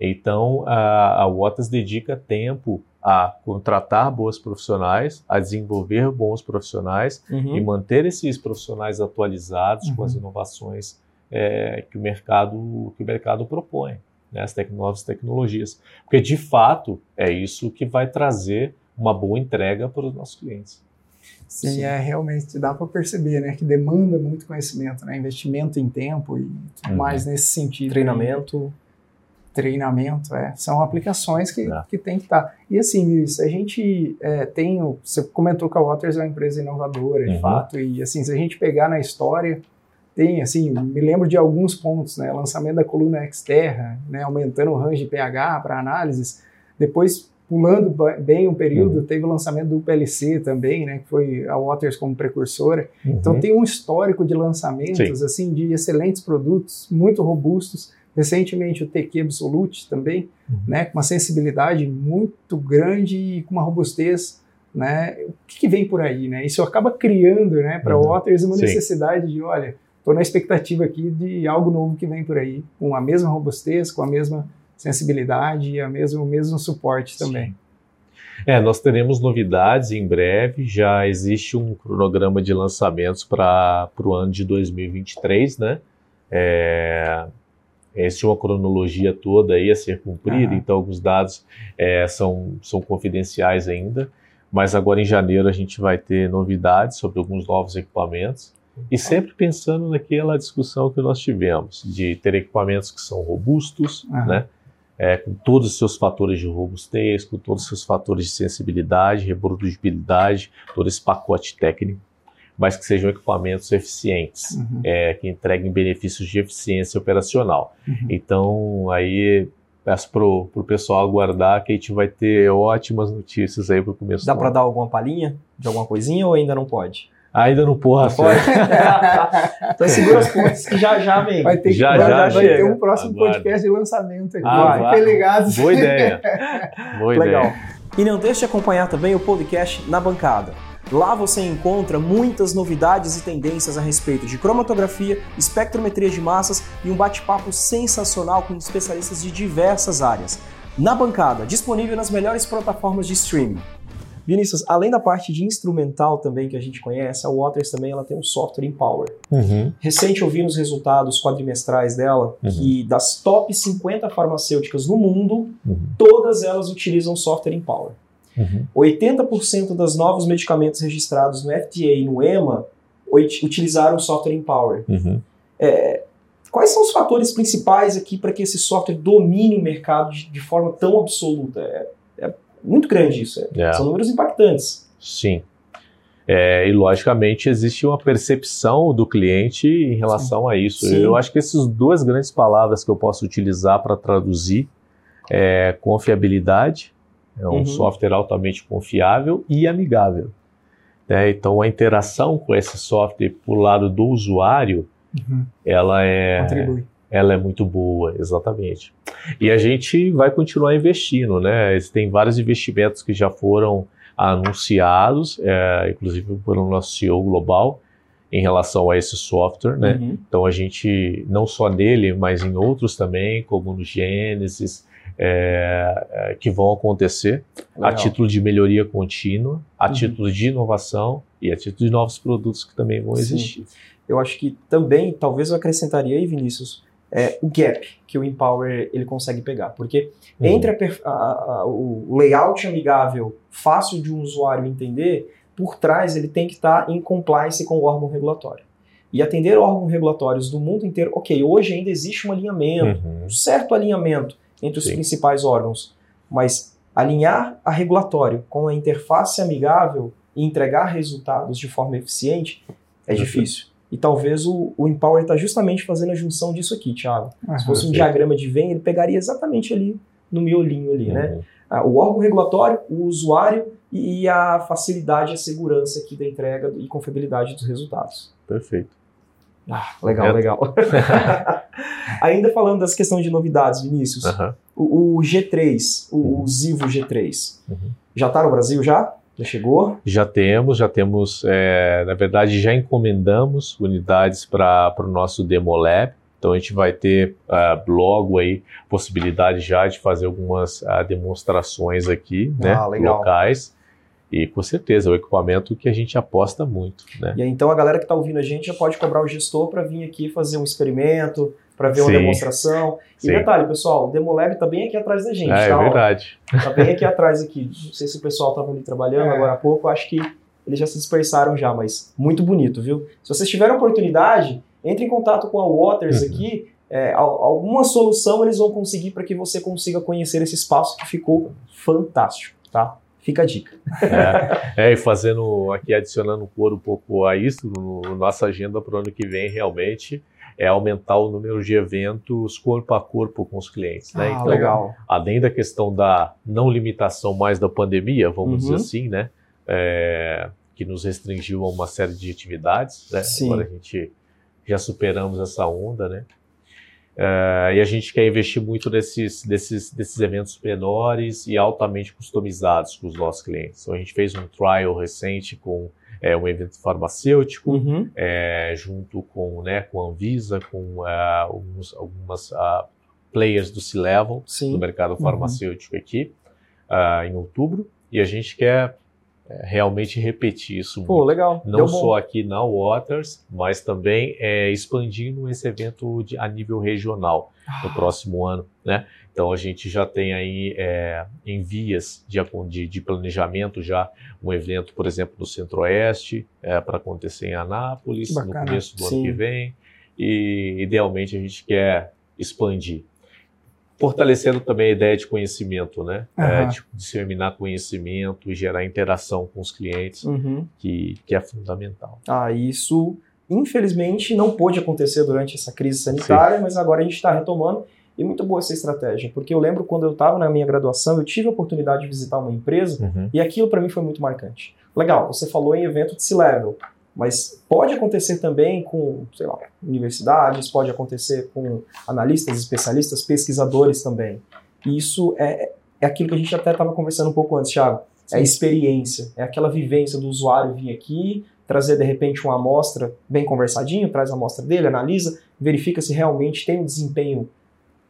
Então, a, a Waters dedica tempo a contratar boas profissionais, a desenvolver bons profissionais uhum. e manter esses profissionais atualizados com as uhum. inovações é, que, o mercado, que o mercado propõe, né, as novas tecnologias. Porque, de fato, é isso que vai trazer uma boa entrega para os nossos clientes. Sim, Sim. é realmente dá para perceber, né, que demanda muito conhecimento, né, investimento em tempo e tudo uhum. mais nesse sentido. Treinamento. Treinamento, é. São aplicações que, é. que tem que estar. Tá. E assim, Luiz, a gente é, tem. Você comentou que a Waters é uma empresa inovadora, de uhum. fato, e assim, se a gente pegar na história, tem, assim, me lembro de alguns pontos, né? Lançamento da coluna Xterra, né? Aumentando o range de pH para análises. Depois, pulando bem um período, uhum. teve o lançamento do PLC também, né? Que foi a Waters como precursora. Uhum. Então, tem um histórico de lançamentos, Sim. assim, de excelentes produtos, muito robustos Recentemente o TQ Absolute também, uhum. né, com uma sensibilidade muito grande e com uma robustez, né, o que, que vem por aí, né? Isso acaba criando, né, para uhum. Waters uma Sim. necessidade de, olha, estou na expectativa aqui de algo novo que vem por aí, com a mesma robustez, com a mesma sensibilidade e a mesmo, o mesmo suporte também. Sim. É, nós teremos novidades em breve. Já existe um cronograma de lançamentos para o ano de 2023, né? É, existe uma cronologia toda aí a ser cumprida, então alguns dados é, são, são confidenciais ainda, mas agora em janeiro a gente vai ter novidades sobre alguns novos equipamentos e sempre pensando naquela discussão que nós tivemos de ter equipamentos que são robustos, uhum. né? É, com todos os seus fatores de robustez, com todos os seus fatores de sensibilidade, reprodutibilidade, todo esse pacote técnico mas que sejam equipamentos eficientes, uhum. é, que entreguem benefícios de eficiência operacional. Uhum. Então, aí peço para o pessoal aguardar que a gente vai ter ótimas notícias aí para o começo Dá para dar alguma palhinha de alguma coisinha ou ainda não pode? Ainda não. Não pode? então segura as pontas que já já vem. Vai ter, já, que, já, já vai ter um próximo Aguarda. podcast de lançamento aqui. Ah, vai. ligados. Boa ideia. Boa Legal. Ideia. E não deixe de acompanhar também o podcast Na Bancada Lá você encontra muitas novidades e tendências a respeito de cromatografia, espectrometria de massas e um bate-papo sensacional com especialistas de diversas áreas. Na bancada, disponível nas melhores plataformas de streaming. Vinícius, além da parte de instrumental também que a gente conhece, a Waters também ela tem um software Empower. Uhum. Recente eu vi nos resultados quadrimestrais dela uhum. que das top 50 farmacêuticas no mundo, uhum. todas elas utilizam software Empower. Uhum. 80% dos novos medicamentos registrados no FDA e no EMA utilizaram software Empower. Uhum. É, quais são os fatores principais aqui para que esse software domine o mercado de, de forma tão absoluta? É muito grande isso, é, é. são números impactantes. Sim. É, e logicamente existe uma percepção do cliente em relação Sim. a isso. Sim. Eu acho que essas duas grandes palavras que eu posso utilizar para traduzir é confiabilidade é um uhum. software altamente confiável e amigável. Né? Então, a interação com esse software por lado do usuário, uhum. ela é Contribui. Ela é muito boa, exatamente. E a gente vai continuar investindo, né? Tem vários investimentos que já foram anunciados, é, inclusive pelo nosso CEO global, em relação a esse software, né? Uhum. Então a gente não só nele, mas em outros também, como no Genesis, é, é, que vão acontecer Legal. a título de melhoria contínua, a uhum. título de inovação e a título de novos produtos que também vão Sim. existir. Eu acho que também, talvez eu acrescentaria aí, Vinícius, é, o gap que o Empower ele consegue pegar. Porque uhum. entre a, a, a, o layout amigável, fácil de um usuário entender, por trás ele tem que estar em compliance com o órgão regulatório. E atender órgãos regulatórios do mundo inteiro, ok, hoje ainda existe um alinhamento, uhum. um certo alinhamento, entre os Sim. principais órgãos. Mas alinhar a regulatório com a interface amigável e entregar resultados de forma eficiente é difícil. E talvez o, o Empower está justamente fazendo a junção disso aqui, Thiago. Uhum, Se fosse um sim. diagrama de Venn, ele pegaria exatamente ali no miolinho ali, né? uhum. né? Ah, o órgão regulatório, o usuário e a facilidade e a segurança aqui da entrega e confiabilidade dos resultados. Perfeito. Ah, legal, é. legal. Ainda falando das questões de novidades, Vinícius, uhum. o, o, G3, o, uhum. o Zivo G3, uhum. já está no Brasil já? Já chegou? Já temos, já temos, é, na verdade já encomendamos unidades para o nosso Demo Lab, então a gente vai ter uh, logo aí possibilidade já de fazer algumas uh, demonstrações aqui, né, ah, locais. E com certeza, é o equipamento que a gente aposta muito. Né? E aí, então a galera que está ouvindo a gente já pode cobrar o gestor para vir aqui fazer um experimento, para ver uma Sim. demonstração. E Sim. detalhe, pessoal, o Demolab está bem aqui atrás da gente. É, tá? é verdade. Está bem aqui atrás aqui. Não sei se o pessoal estava ali trabalhando é. agora há pouco, acho que eles já se dispersaram já, mas muito bonito, viu? Se vocês tiverem oportunidade, entre em contato com a Waters uhum. aqui, é, alguma solução eles vão conseguir para que você consiga conhecer esse espaço que ficou fantástico, tá? Fica a dica. É, é, e fazendo aqui, adicionando um cor um pouco a isso, no, nossa agenda para o ano que vem, realmente, é aumentar o número de eventos corpo a corpo com os clientes. Né? Ah, então, legal. além da questão da não limitação mais da pandemia, vamos uhum. dizer assim, né? É, que nos restringiu a uma série de atividades, né? Sim. Agora a gente já superamos essa onda, né? Uh, e a gente quer investir muito nesses, desses, desses eventos menores e altamente customizados com os nossos clientes. Então, a gente fez um trial recente com é, um evento farmacêutico, uhum. é, junto com, né, com a Anvisa, com uh, alguns, algumas uh, players do C-Level, do mercado uhum. farmacêutico uhum. aqui, em outubro. E a gente quer é, realmente repetir isso. Pô, legal. Não Deu só bom. aqui na Waters, mas também é, expandindo esse evento de, a nível regional no ah. próximo ano, né? Então a gente já tem aí é, em vias de, de, de, planejamento já um evento, por exemplo, no Centro-Oeste é, para acontecer em Anápolis no começo do Sim. ano que vem e idealmente a gente quer expandir fortalecendo também a ideia de conhecimento, né? Uhum. É, de disseminar conhecimento e gerar interação com os clientes, uhum. que, que é fundamental. Ah, isso infelizmente não pôde acontecer durante essa crise sanitária, Sim. mas agora a gente está retomando e muito boa essa estratégia, porque eu lembro quando eu estava na minha graduação, eu tive a oportunidade de visitar uma empresa uhum. e aquilo para mim foi muito marcante. Legal, você falou em evento de C-Level. Mas pode acontecer também com, sei lá, universidades, pode acontecer com analistas, especialistas, pesquisadores também. E isso é, é aquilo que a gente até estava conversando um pouco antes, Thiago. É a experiência, é aquela vivência do usuário vir aqui, trazer de repente uma amostra bem conversadinho, traz a amostra dele, analisa, verifica se realmente tem um desempenho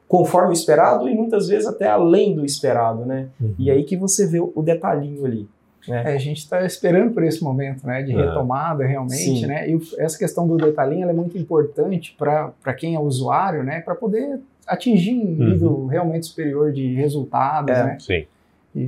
conforme o esperado e muitas vezes até além do esperado, né? Uhum. E aí que você vê o detalhinho ali. É. É, a gente está esperando por esse momento né, de é. retomada realmente, Sim. né? E essa questão do detalhinho é muito importante para quem é usuário, né? Para poder atingir um uhum. nível realmente superior de resultados, é. né? Sim.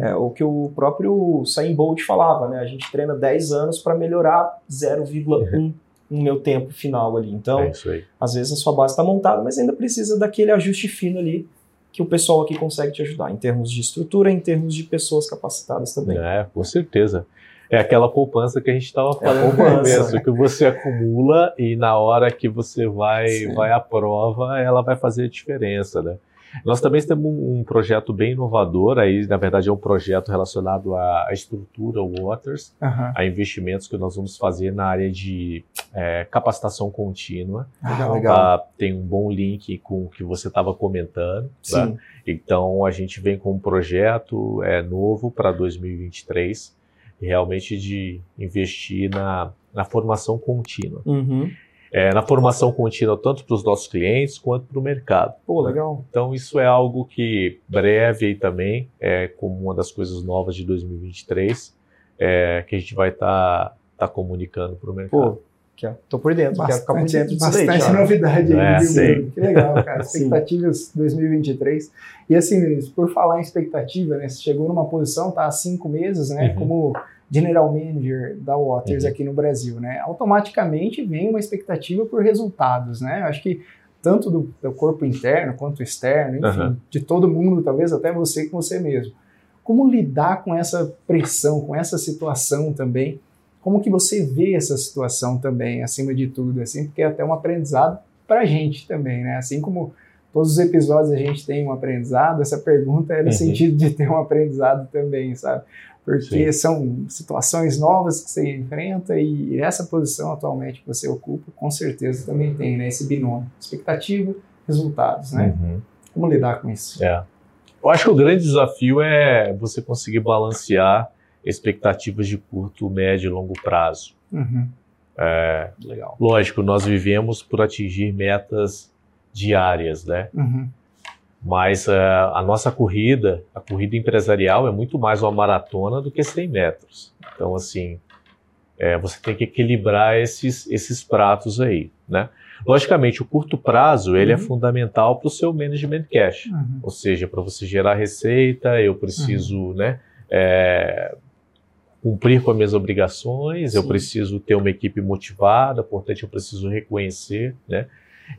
É o que o próprio Sain Bolt falava, né? A gente treina 10 anos para melhorar 0,1 uhum. No meu tempo final ali. Então, é às vezes a sua base está montada, mas ainda precisa daquele ajuste fino ali que o pessoal aqui consegue te ajudar, em termos de estrutura, em termos de pessoas capacitadas também. É, com certeza. É aquela poupança que a gente estava falando é mesmo, que você acumula e na hora que você vai, vai à prova, ela vai fazer a diferença, né? Nós também temos um projeto bem inovador, aí na verdade é um projeto relacionado à estrutura Waters, uhum. a investimentos que nós vamos fazer na área de é, capacitação contínua. Ah, legal. Tá? Tem um bom link com o que você estava comentando. Tá? Sim. Tá? Então a gente vem com um projeto é, novo para 2023, realmente de investir na, na formação contínua. Uhum é, na formação contínua, tanto para os nossos clientes quanto para o mercado. Pô, legal. Então, isso é algo que breve aí também, é como uma das coisas novas de 2023, é, que a gente vai estar tá, tá comunicando para o mercado. Pô, que tô por dentro, bastante, quero ficar por dentro disso Bastante novidade aí, é, viu, Que legal, cara. Expectativas 2023. E assim, por falar em expectativa, né? Você chegou numa posição, tá há cinco meses, né? Uhum. Como General Manager da Waters uhum. aqui no Brasil, né? Automaticamente vem uma expectativa por resultados, né? Eu acho que tanto do, do, corpo interno quanto externo, enfim, uhum. de todo mundo, talvez até você com você mesmo. Como lidar com essa pressão, com essa situação também? Como que você vê essa situação também, acima de tudo, assim, porque é até um aprendizado para a gente também, né? Assim como todos os episódios a gente tem um aprendizado, essa pergunta é no uhum. sentido de ter um aprendizado também, sabe? Porque Sim. são situações novas que você enfrenta e essa posição atualmente que você ocupa, com certeza também tem né, esse binômio, expectativa, resultados, né? Uhum. Como lidar com isso? É. Eu acho que o grande desafio é você conseguir balancear expectativas de curto, médio e longo prazo. Uhum. É, Legal. Lógico, nós vivemos por atingir metas diárias, né? Uhum. Mas uh, a nossa corrida, a corrida empresarial, é muito mais uma maratona do que 100 metros. Então, assim, é, você tem que equilibrar esses, esses pratos aí, né? Logicamente, o curto prazo ele é uhum. é fundamental para o seu management cash, uhum. ou seja, para você gerar receita, eu preciso, uhum. né, é, cumprir com as minhas obrigações, Sim. eu preciso ter uma equipe motivada, portanto, eu preciso reconhecer, né,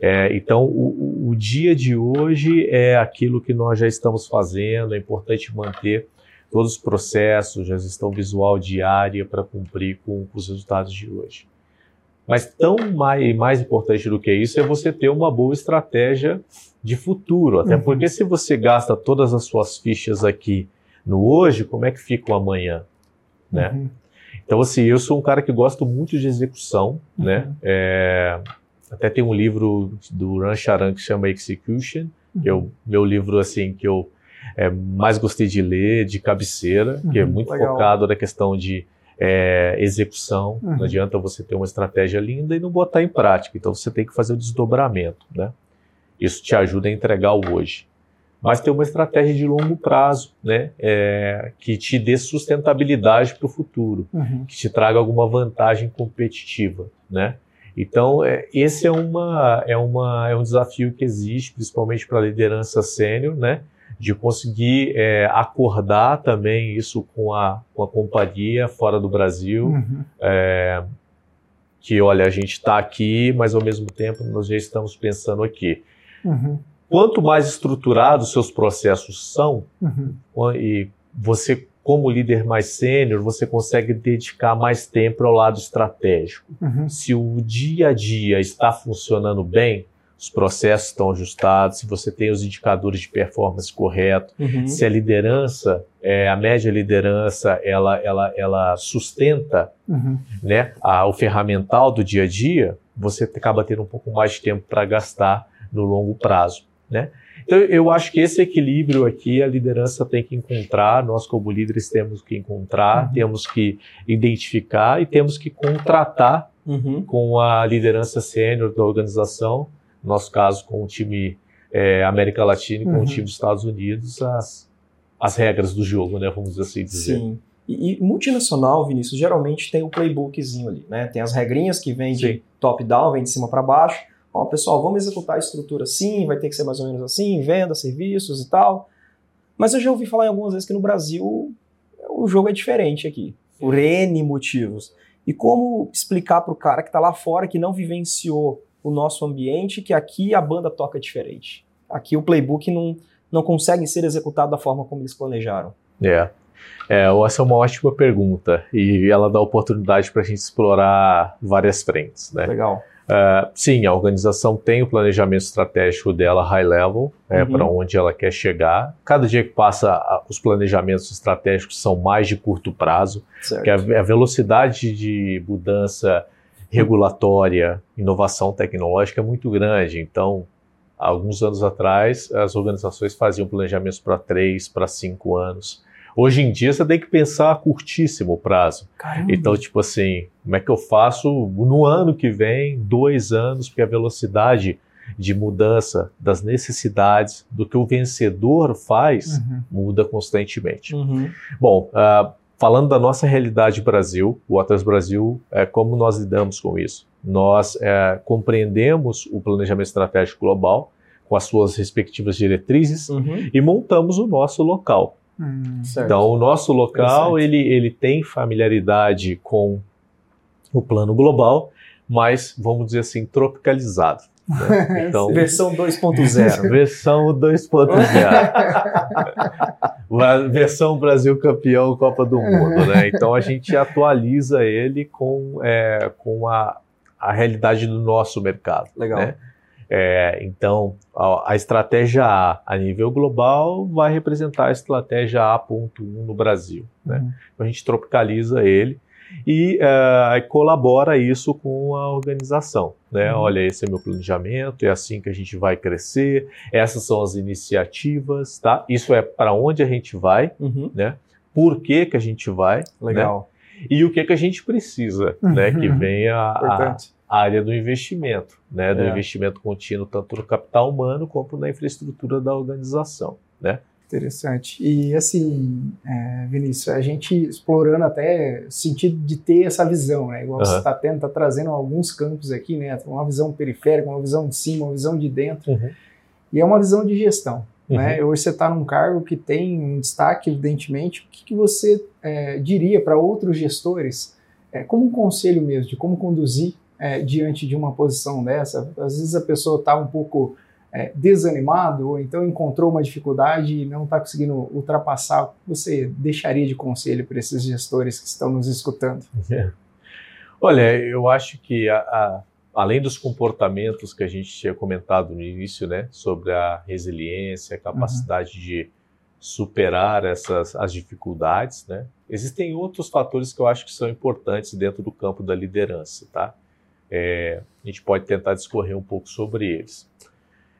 É, então, o, o, dia de hoje é aquilo que nós já estamos fazendo, é importante manter todos os processos, a gestão visual diária para cumprir com, com, os resultados de hoje. Mas tão mais, mais importante do que isso é você ter uma boa estratégia de futuro, até uhum. porque se você gasta todas as suas fichas aqui no hoje, como é que fica o amanhã, né? Uhum. Então, assim, eu sou um cara que gosto muito de execução, né? uhum. né? É, até tem um livro do Ran Charan que chama Execution, que é o meu livro, assim, que eu é, mais gostei de ler, de cabeceira, uhum, que é uhum, muito legal. focado na questão de é, execução. Uhum. Não adianta você ter uma estratégia linda e não botar em prática. Então você tem que fazer o desdobramento, né? Isso te ajuda a entregar o hoje. Mas ter uma estratégia de longo prazo, né? É, que te dê sustentabilidade para o futuro, uhum. que te traga alguma vantagem competitiva, né? Então, é, esse é, uma, é, uma, é um desafio que existe, principalmente para a liderança sênior, né? de conseguir é, acordar também isso com a, com a companhia fora do Brasil. Uhum. É, que, olha, a gente está aqui, mas ao mesmo tempo nós já estamos pensando aqui. Uhum. Quanto mais estruturados seus processos são, uhum. e você, como líder mais sênior, você consegue dedicar mais tempo ao lado estratégico. Uhum. Se o dia a dia está funcionando bem, os processos estão ajustados, se você tem os indicadores de performance correto, uhum. se a liderança, é, a média liderança, ela, ela, ela sustenta uhum. né, a, o ferramental do dia a dia, você acaba tendo um pouco mais de tempo para gastar no longo prazo. Né? Então, eu acho que esse equilíbrio aqui a liderança tem que encontrar, nós como líderes temos que encontrar, uhum. temos que identificar e temos que contratar uhum. com a liderança sênior da organização nosso caso com o time é, América Latina e com uhum. o time dos Estados Unidos, as, as regras do jogo, né? Vamos assim dizer. Sim. E, e, multinacional, Vinícius, geralmente tem o playbookzinho ali, né? Tem as regrinhas que vêm de top-down, vem de cima para baixo. Ó, pessoal, vamos executar a estrutura assim, vai ter que ser mais ou menos assim, venda, serviços e tal. Mas eu já ouvi falar em algumas vezes que no Brasil o jogo é diferente aqui, por N motivos. E como explicar para o cara que está lá fora, que não vivenciou o nosso ambiente, que aqui a banda toca diferente. Aqui o playbook não, não consegue ser executado da forma como eles planejaram. É. É, essa é uma ótima pergunta e ela dá oportunidade para a gente explorar várias frentes. Né? Legal. Uh, sim, a organização tem o planejamento estratégico dela high level, é, uhum. para onde ela quer chegar. Cada dia que passa, os planejamentos estratégicos são mais de curto prazo, porque a, a velocidade de mudança regulatória, inovação tecnológica é muito grande. Então, alguns anos atrás, as organizações faziam planejamentos para três, para cinco anos. Hoje em dia, você tem que pensar a curtíssimo prazo. Caramba. Então, tipo assim, como é que eu faço no ano que vem, dois anos, porque a velocidade de mudança das necessidades do que o vencedor faz uhum. muda constantemente. Uhum. Bom, uh, Falando da nossa realidade Brasil, o Atlas Brasil, é, como nós lidamos com isso? Nós é, compreendemos o planejamento estratégico global com as suas respectivas diretrizes uhum. e montamos o nosso local. Hum, então, o nosso local ele, ele tem familiaridade com o plano global, mas vamos dizer assim tropicalizado. Né? Então, versão 2.0. Versão 2.0. versão Brasil campeão Copa do Mundo, né? Então a gente atualiza ele com, é, com a, a realidade do nosso mercado. Legal. Né? É, então, a, a, estratégia A a nível global vai representar a estratégia A.1 no Brasil. Né? Uhum. Então, a gente tropicaliza ele e uh, colabora isso com a organização. Né? Uhum. Olha, esse é meu planejamento, é assim que a gente vai crescer, essas são as iniciativas, tá? Isso é para onde a gente vai, uhum. né? Por que, que a gente vai, Legal. Né? E o que, que a gente precisa, uhum. né? Que vem a, a, área do investimento, né? Do é. investimento contínuo, tanto no capital humano quanto na infraestrutura da organização, né? Interessante. E assim, é, Vinícius, a gente explorando até o sentido de ter essa visão, né? Igual uhum. você está tendo, está trazendo alguns campos aqui, né? Uma visão periférica, uma visão de cima, uma visão de dentro. Uhum. E é uma visão de gestão. Uhum. Né? Hoje você está num cargo que tem um destaque, evidentemente. O que, que você é, diria para outros gestores, é, como um conselho mesmo, de como conduzir é, diante de uma posição dessa? Às vezes a pessoa está um pouco é, desanimado ou então encontrou uma dificuldade e não está conseguindo ultrapassar. O que você deixaria de conselho para esses gestores que estão nos escutando? É. Olha, eu acho que a, a, além dos comportamentos que a gente tinha comentado no início, né, sobre a resiliência, a capacidade uhum. de superar essas as dificuldades, né? Existem outros fatores que eu acho que são importantes dentro do campo da liderança, tá? É, a gente pode tentar discorrer um pouco sobre eles.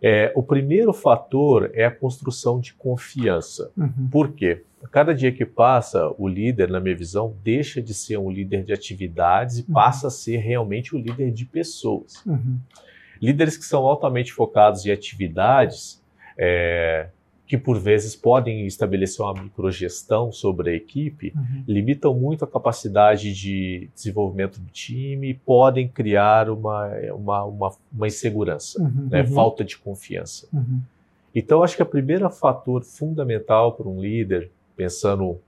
É, o primeiro fator é a construção de confiança. Uhum. Por quê? Cada dia que passa, o líder, na minha visão, deixa de ser um líder de atividades e uhum. passa a ser realmente o um líder de pessoas. Uhum. Líderes que são altamente focados em atividades, é, que por vezes podem estabelecer uma microgestão sobre a equipe, uhum. limitam muito a capacidade de desenvolvimento do time, podem criar uma, uma, uma, uma insegurança, uhum. Né? Uhum. falta de confiança. Uhum. Então, acho que o primeiro fator fundamental para um líder, pensando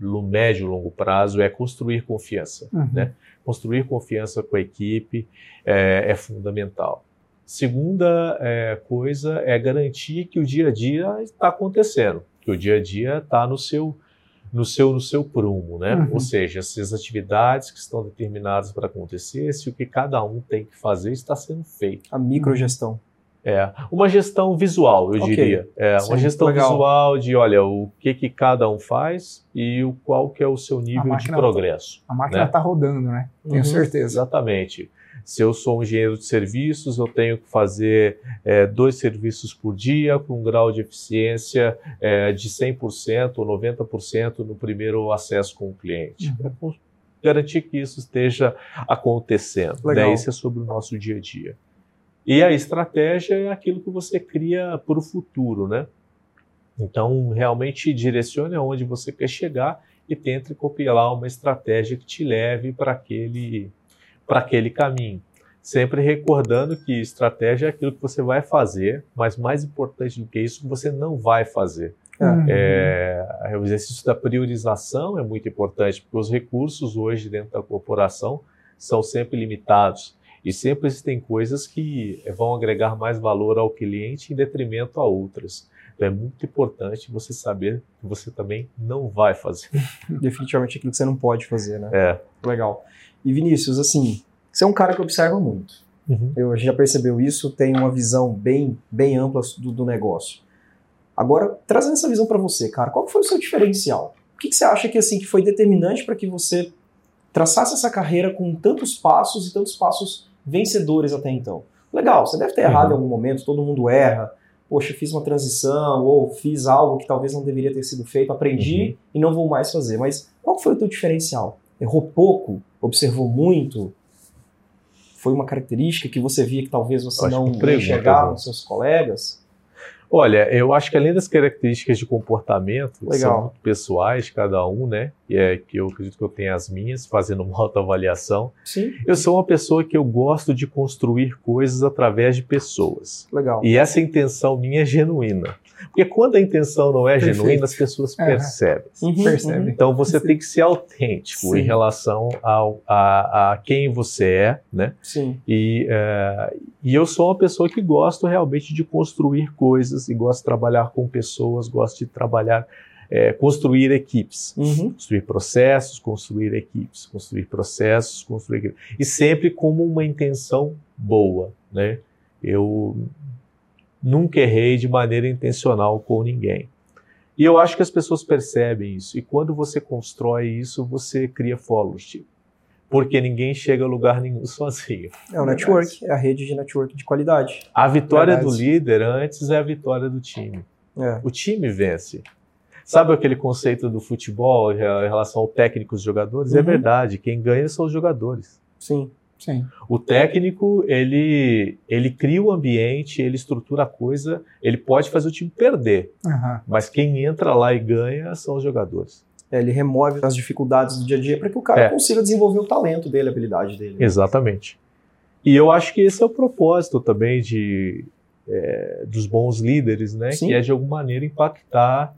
no médio e longo prazo, é construir confiança. Uhum. Né? Construir confiança com a equipe é, é fundamental. Segunda é, coisa é garantir que o dia a dia está acontecendo, que o dia a dia está no seu no seu no seu prumo, né? Uhum. Ou seja, se as atividades que estão determinadas para acontecer, se o que cada um tem que fazer está sendo feito. A microgestão. É, uma gestão visual, eu okay. diria. É, Sim, uma gestão legal. visual de, olha, o que, que cada um faz e o qual que é o seu nível de progresso. Tá, a máquina está né? rodando, né? Tenho uhum, certeza. Exatamente. Se eu sou um engenheiro de serviços, eu tenho que fazer é, dois serviços por dia com um grau de eficiência é, de 100% ou 90% no primeiro acesso com o cliente. Uhum. É garantir que isso esteja acontecendo. Legal. Né? Isso é sobre o nosso dia a dia. E a estratégia é aquilo que você cria para o futuro, né? Então, realmente direcione aonde você quer chegar e tente compilar uma estratégia que te leve para aquele para aquele caminho. Sempre recordando que estratégia é aquilo que você vai fazer, mas mais importante do que isso, você não vai fazer. Uhum. É, o exercício da priorização é muito importante, porque os recursos hoje dentro da corporação são sempre limitados. E sempre existem coisas que vão agregar mais valor ao cliente em detrimento a outras. Então é muito importante você saber que você também não vai fazer. Definitivamente aquilo que você não pode fazer, né? É. Legal. E Vinícius, assim, você é um cara que observa muito. Uhum. Eu, a gente já percebeu isso, tem uma visão bem, bem ampla do, do negócio. Agora, trazendo essa visão para você, cara, qual foi o seu diferencial? O que, que você acha que assim que foi determinante para que você traçasse essa carreira com tantos passos e tantos passos vencedores até então? Legal, você deve ter errado uhum. em algum momento, todo mundo erra. Poxa, fiz uma transição ou fiz algo que talvez não deveria ter sido feito, aprendi uhum. e não vou mais fazer. Mas qual foi o teu diferencial? Errou pouco? observou muito? Foi uma característica que você via que talvez você não enxergava nos seus colegas? Olha, eu acho que além das características de comportamento, que são muito pessoais, cada um, né? E é que eu acredito que eu tenho as minhas, fazendo uma autoavaliação. Sim. Eu sou uma pessoa que eu gosto de construir coisas através de pessoas. Legal. E essa intenção minha é genuína. Porque quando a intenção não é Perfeito. genuína, as pessoas uhum. percebem. Uhum, percebem. Então você Sim. tem que ser autêntico Sim. em relação ao, a, a, quem você é, né? Sim. E, uh, e eu sou uma pessoa que gosto realmente de construir coisas e gosto de trabalhar com pessoas, gosto de trabalhar é, construir equipes, uhum. construir processos, construir equipes, construir processos, construir equipes. E sempre como uma intenção boa, né? Eu nunca errei de maneira intencional com ninguém. E eu acho que as pessoas percebem isso. E quando você constrói isso, você cria followers. Porque ninguém chega a lugar nenhum sozinho. É o network, é a rede de network de qualidade. A vitória Verdade. do líder antes é a vitória do time. É. O time vence. Sabe aquele conceito do futebol em relação ao técnico e os jogadores? É uhum. É verdade, quem ganha são os jogadores. Sim. Sim. O técnico, ele, ele cria o ambiente, ele estrutura a coisa, ele pode fazer o time perder, uhum. mas quem entra lá e ganha são os jogadores. É, ele remove as dificuldades do dia a dia para que o cara é. consiga desenvolver o talento dele, a habilidade dele. Exatamente. E eu acho que esse é o propósito também de, é, dos bons líderes, né? Sim. Que é de alguma maneira impactar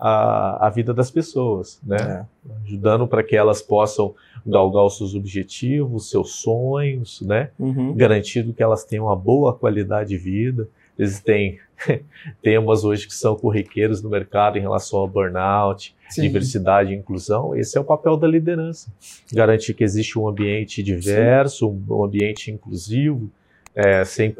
a, a vida das pessoas, né? É. Ajudando para que elas possam galgar os seus objetivos, seus sonhos, né? Uhum. Garantindo que elas tenham uma boa qualidade de vida. Existem temas hoje que são corriqueiros no mercado em relação ao burnout, Sim. diversidade e inclusão. Esse é o papel da liderança. Garantir que existe um ambiente diverso, Sim. um ambiente inclusivo, é, sem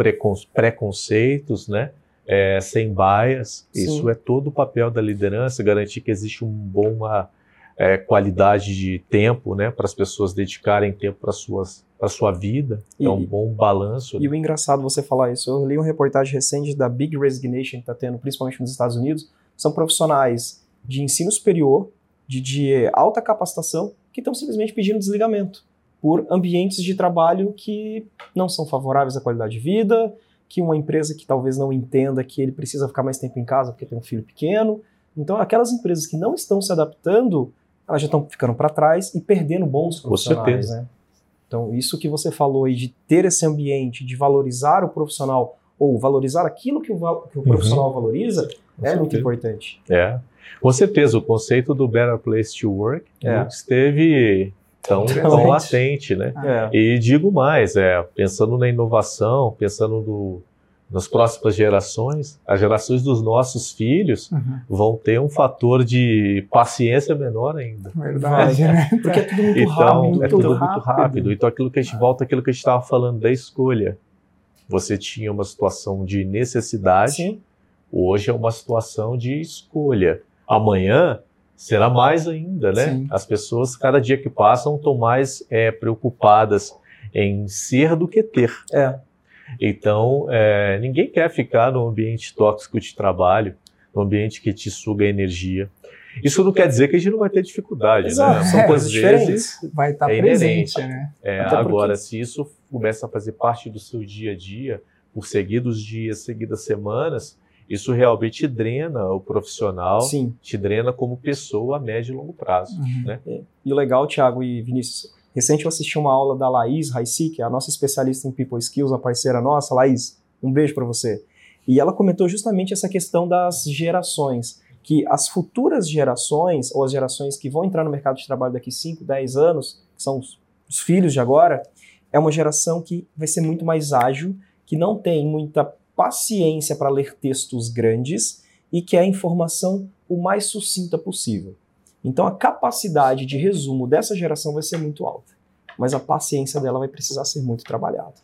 preconceitos, né? É, sem baias. Isso é todo o papel da liderança, garantir que existe uma boa é, qualidade de tempo, né, para as pessoas dedicarem tempo para suas para sua vida. E, é um bom balanço. E o engraçado você falar isso, eu li uma reportagem recente da Big Resignation que está tendo, principalmente nos Estados Unidos, são profissionais de ensino superior, de, de alta capacitação, que estão simplesmente pedindo desligamento por ambientes de trabalho que não são favoráveis à qualidade de vida, que uma empresa que talvez não entenda que ele precisa ficar mais tempo em casa porque tem um filho pequeno. Então, aquelas empresas que não estão se adaptando, elas já estão ficando para trás e perdendo bons profissionais. Com certeza. Né? Então, isso que você falou aí de ter esse ambiente, de valorizar o profissional ou valorizar aquilo que o, que o uhum. profissional uhum. valoriza, Com é certeza. muito importante. É. Com certeza, o conceito do Better Place to Work é. esteve tão, tão latente, né? É. E digo mais, é, pensando na inovação, pensando no, nas próximas gerações, as gerações dos nossos filhos uhum. vão ter um fator de paciência menor ainda. Verdade, né? Porque é tudo muito então, rápido. É tudo rápido. muito rápido. Então aquilo que a gente volta aquilo que a gente estava falando da escolha. Você tinha uma situação de necessidade, Sim. hoje é uma situação de escolha. Amanhã será mais ainda, né? Sim. As pessoas, cada dia que passam, estão mais é, preocupadas em ser do que ter. É. Então, é, ninguém quer ficar num ambiente tóxico de trabalho, num ambiente que te suga energia. Isso não quer dizer que a gente não vai ter dificuldade, né? Exato. né? São é, coisas diferentes. Vai estar é presente, né? É, agora, se isso começa a fazer parte do seu dia a dia, por seguidos dias, seguidas semanas, isso realmente drena o profissional, Sim. te drena como pessoa a médio e longo prazo. Uhum. Né? É. E o legal, Thiago e Vinícius, recente eu assisti uma aula da Laís Raici, que é a nossa especialista em People Skills, a parceira nossa. Laís, um beijo para você. E ela comentou justamente essa questão das gerações, que as futuras gerações, ou as gerações que vão entrar no mercado de trabalho daqui 5, 10 anos, que são os, os filhos de agora, é uma geração que vai ser muito mais ágil, que não tem muita paciência para ler textos grandes e quer a informação o mais sucinta possível. Então a capacidade de resumo dessa geração vai ser muito alta, mas a paciência dela vai precisar ser muito trabalhada.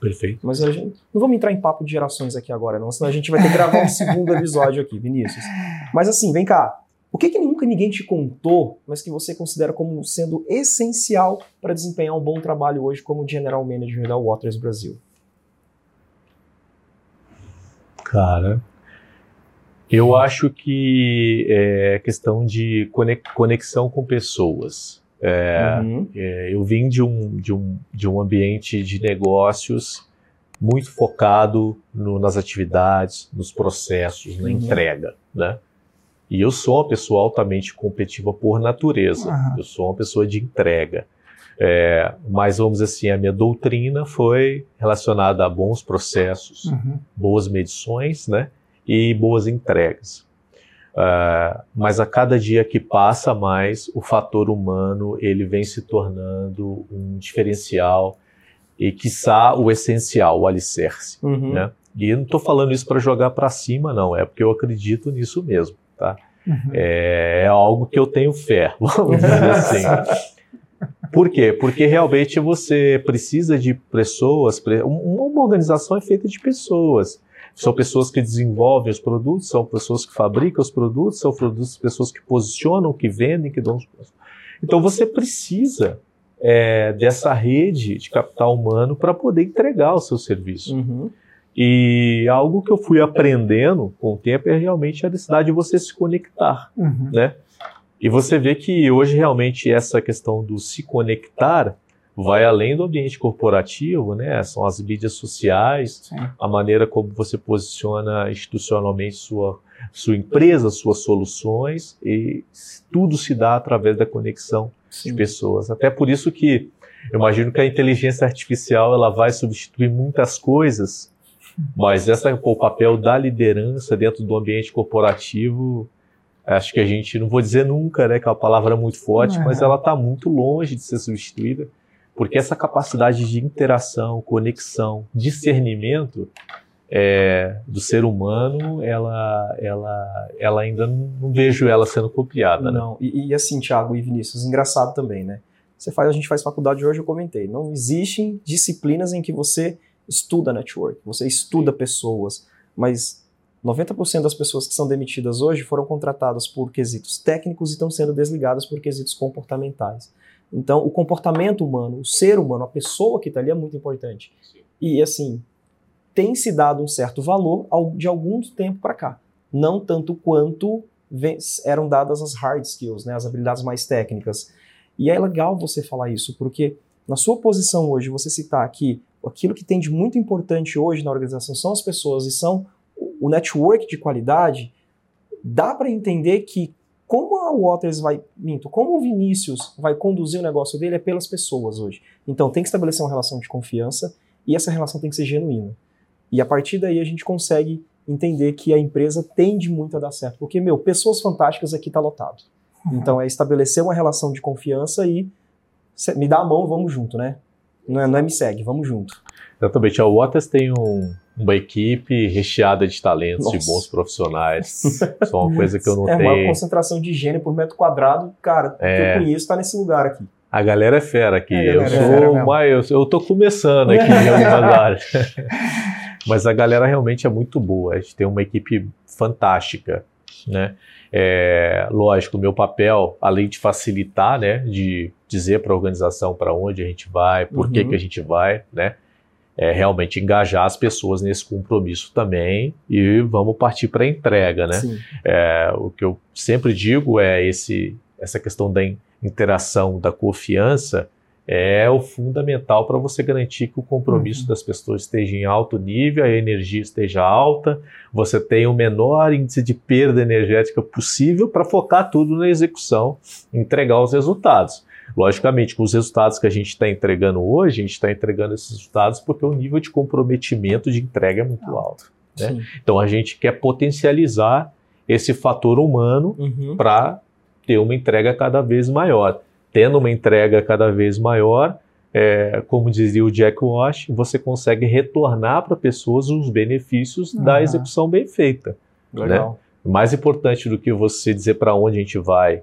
Perfeito. Mas a gente não vamos entrar em papo de gerações aqui agora, não, senão a gente vai ter que gravar um segundo episódio aqui, Vinícius. Mas assim, vem cá. O que, que nunca ninguém te contou, mas que você considera como sendo essencial para desempenhar um bom trabalho hoje como General Manager da Waters Brasil? Cara, eu acho que é questão de conexão com pessoas. É, uhum. é, eu vim de um, de, um, de um ambiente de negócios muito focado no, nas atividades, nos processos, na uhum. entrega, né? E eu sou uma pessoa altamente competitiva por natureza. Uhum. Eu sou uma pessoa de entrega. É, mas vamos dizer assim, a minha doutrina foi relacionada a bons processos, uhum. boas medições, né, e boas entregas. Uh, mas a cada dia que passa mais, o fator humano ele vem se tornando um diferencial e, quiçá, o essencial, o alicerce. Uhum. Né? E eu não estou falando isso para jogar para cima, não, é porque eu acredito nisso mesmo. Tá? Uhum. É, é, algo que eu tenho fé, vamos dizer assim. Por quê? Porque realmente você precisa de pessoas. Uma organização é feita de pessoas. São pessoas que desenvolvem os produtos, são pessoas que fabricam os produtos, são produtos, pessoas que posicionam, que vendem, que dão os produtos. Então você precisa é, dessa rede de capital humano para poder entregar o seu serviço. Uhum. E algo que eu fui aprendendo com o tempo é realmente a necessidade de você se conectar, uhum. né? E você vê que hoje realmente essa questão do se conectar vai além do ambiente corporativo, né? São as mídias sociais, Sim. a maneira como você posiciona institucionalmente sua, sua empresa, suas soluções, e tudo se dá através da conexão Sim. de pessoas. Até por isso que eu imagino que a inteligência artificial ela vai substituir muitas coisas, mas essa, o papel da liderança dentro do ambiente corporativo acho que a gente, não vou dizer nunca, né, que é uma palavra muito forte, mas ela está muito longe de ser substituída, porque essa capacidade de interação, conexão, discernimento é, do ser humano, ela, ela, ela ainda não, não vejo ela sendo copiada. Né? Não, e, e, assim, Thiago e Vinícius, engraçado também, né? Você faz, a gente faz faculdade hoje, eu comentei, não existem disciplinas em que você estuda network, você estuda pessoas, mas 90% das pessoas que são demitidas hoje foram contratadas por quesitos técnicos e estão sendo desligadas por quesitos comportamentais. Então, o comportamento humano, o ser humano, a pessoa que está ali é muito importante. E, assim, tem se dado um certo valor de algum tempo para cá. Não tanto quanto eram dadas as hard skills, né, as habilidades mais técnicas. E é legal você falar isso, porque na sua posição hoje, você citar aqui aquilo que tem de muito importante hoje na organização são as pessoas e são o network de qualidade, dá para entender que como a Waters vai, minto, como o Vinícius vai conduzir o negócio dele é pelas pessoas hoje. Então tem que estabelecer uma relação de confiança e essa relação tem que ser genuína. E a partir daí a gente consegue entender que a empresa tende muito a dar certo, porque meu, pessoas fantásticas aqui tá lotado. Uhum. Então é estabelecer uma relação de confiança e me dá a mão, vamos junto, né? Não é, não é me segue, vamos junto. Exatamente. A Waters tem um, uma equipe recheada de talentos, Nossa. de bons profissionais. Isso é uma coisa que eu não é tenho. É uma concentração de gênio por metro quadrado, cara, é. que eu conheço está nesse lugar aqui. A galera é fera aqui. É, eu sou é mais, eu, eu tô começando aqui em algumas áreas. Mas a galera realmente é muito boa. A gente tem uma equipe fantástica, né? É, lógico, o meu papel, além de facilitar, né, de dizer para a organização para onde a gente vai, por uhum. que, que a gente vai, né, é realmente engajar as pessoas nesse compromisso também e vamos partir para a entrega, né? É, o que eu sempre digo é esse, essa questão da interação, da confiança, é o fundamental para você garantir que o compromisso uhum. das pessoas esteja em alto nível, a energia esteja alta, você tenha o menor índice de perda energética possível para focar tudo na execução, entregar os resultados. Logicamente, com os resultados que a gente está entregando hoje, a gente está entregando esses resultados porque o nível de comprometimento de entrega é muito alto. Né? Então a gente quer potencializar esse fator humano uhum. para ter uma entrega cada vez maior tendo uma entrega cada vez maior, é, como dizia o Jack Walsh, você consegue retornar para pessoas os benefícios da execução bem feita. Legal. Né? Mais importante do que você dizer para onde a gente vai,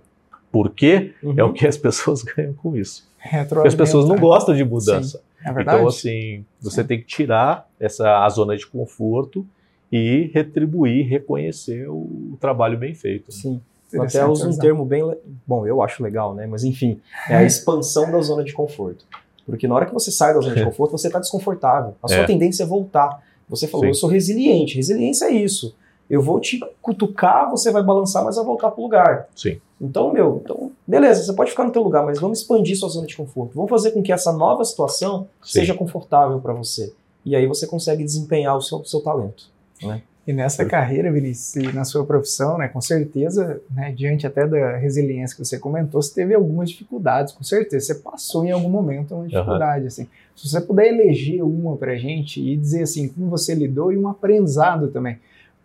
por quê, uhum. é o que as pessoas ganham com isso. Porque as pessoas não gostam de mudança. Sim, é verdade. Então, assim, você Sim. tem que tirar essa a zona de conforto e retribuir, reconhecer o, trabalho bem feito. Sim. Eu até uso um termo bem. Bom, eu acho legal, né? Mas enfim, é a expansão da zona de conforto. Porque na hora que você sai da zona de conforto, você está desconfortável. A sua é. tendência é voltar. Você falou, Sim. eu sou resiliente. Resiliência é isso. Eu vou te cutucar, você vai balançar, mas vai voltar para o lugar. Sim. Então, meu, então, beleza, você pode ficar no teu lugar, mas vamos expandir sua zona de conforto. Vamos fazer com que essa nova situação Sim. seja confortável para você. E aí você consegue desempenhar o seu, seu talento. Né? E nessa carreira, Vinícius, na sua profissão, né, com certeza, né, diante até da resiliência que você comentou, você teve algumas dificuldades, com certeza. Você passou em algum momento uma dificuldade, uhum. assim. Se você puder eleger uma para gente e dizer assim, como você lidou e um aprendizado também.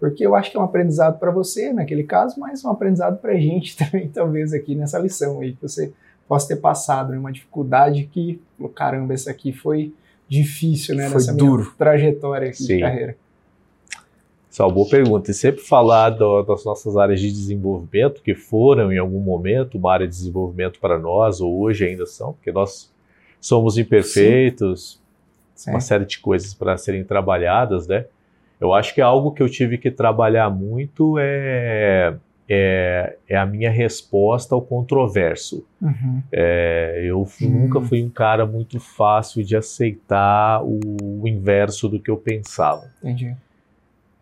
Porque eu acho que é um aprendizado para você, naquele caso, mas um aprendizado para a gente também, talvez, aqui nessa lição aí, que você possa ter passado, né, uma dificuldade que, caramba, essa aqui foi difícil, né, foi nessa duro. trajetória aqui Sim. de carreira. Essa é uma boa pergunta. E sempre falar do, das nossas áreas de desenvolvimento, que foram em algum momento uma área de desenvolvimento para nós, ou hoje ainda são, porque nós somos imperfeitos, Sim. uma Sim. série de coisas para serem trabalhadas, né? Eu acho que é algo que eu tive que trabalhar muito é, é, é a minha resposta ao controverso. Uhum. É, eu uhum. nunca fui um cara muito fácil de aceitar o, o inverso do que eu pensava. Entendi.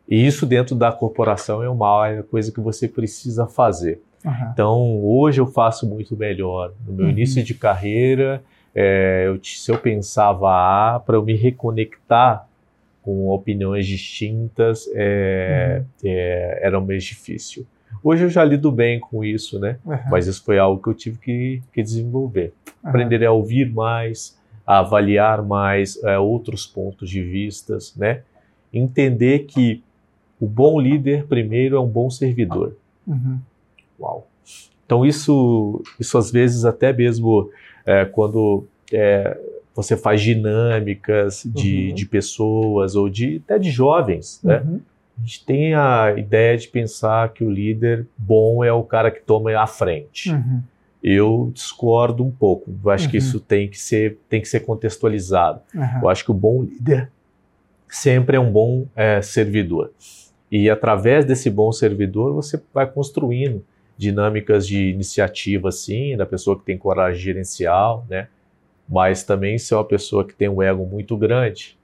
E isso dentro da corporação é uma coisa que você precisa fazer. Uhum. Então, hoje eu faço muito melhor. No meu uhum. início de carreira, é, eu, se eu pensava A, para eu me reconectar com opiniões distintas, é, uhum. é, era mais difícil. Hoje eu já lido bem com isso, né? Mas isso foi algo que eu tive que, que desenvolver. Aprender a ouvir mais, a avaliar mais é, outros pontos de vistas, né? Entender que o bom líder, primeiro, é um bom servidor. Uhum. Uau. Então isso, isso às vezes até mesmo é, quando é, você faz dinâmicas de, uhum. de pessoas ou de até de jovens, né? Uhum. A gente tem a ideia de pensar que o líder bom é o cara que toma a frente. Uhum. Eu discordo um pouco. Eu acho que uhum. isso tem que ser, tem que ser contextualizado. Eu acho que o bom líder sempre é um bom é, servidor. E através desse bom servidor, você vai construindo dinâmicas de iniciativa, assim, da pessoa que tem coragem gerencial, né? Mas também se é uma pessoa que tem um ego muito grande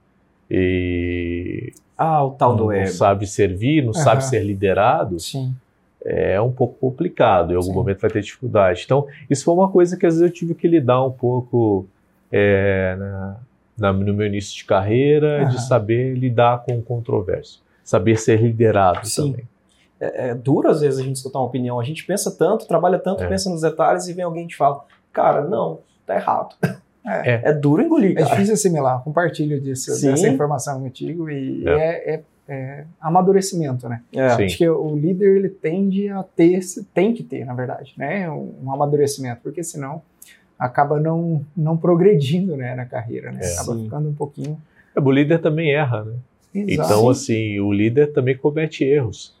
e ah, o tal não, do ego. não sabe servir, não uhum. sabe ser liderado, Sim. é um pouco complicado. Em algum Sim. momento vai ter dificuldade. Então, isso foi uma coisa que às vezes eu tive que lidar um pouco é, na, na, no meu início de carreira, uhum. de saber lidar com o controverso, saber ser liderado Sim. também. É, é, duro às vezes a gente escutar uma opinião. A gente pensa tanto, trabalha tanto, é. pensa nos detalhes e vem alguém e te fala, cara, não, tá errado. É, é. é duro engolir. É cara. É difícil assimilar. Compartilho disso, Sim. dessa informação contigo e é, é, é amadurecimento, né? Acho que o líder ele tende a ter, tem que ter, na verdade, né? Um, um amadurecimento, porque senão acaba não, não progredindo né, na carreira, né? Acaba Sim. ficando um pouquinho. o líder também erra, né? Exato. Então, assim, o líder também comete erros.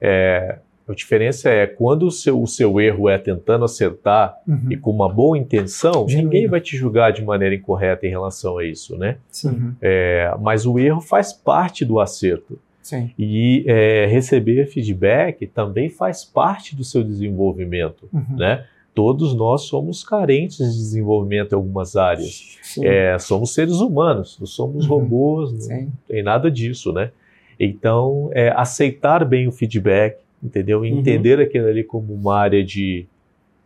É, a diferença é quando o seu, o seu erro é tentando acertar uhum. e com uma boa intenção, ninguém vai te julgar de maneira incorreta em relação a isso, né? Sim. É, mas o erro faz parte do acerto. Sim. E é, receber feedback também faz parte do seu desenvolvimento, uhum. né? Todos nós somos carentes de desenvolvimento em algumas áreas. É, somos seres humanos, não somos uhum. robôs, não Sim. tem nada disso, né? Então, é, aceitar bem o feedback, entendeu? Uhum. Entender aquilo ali como uma área de,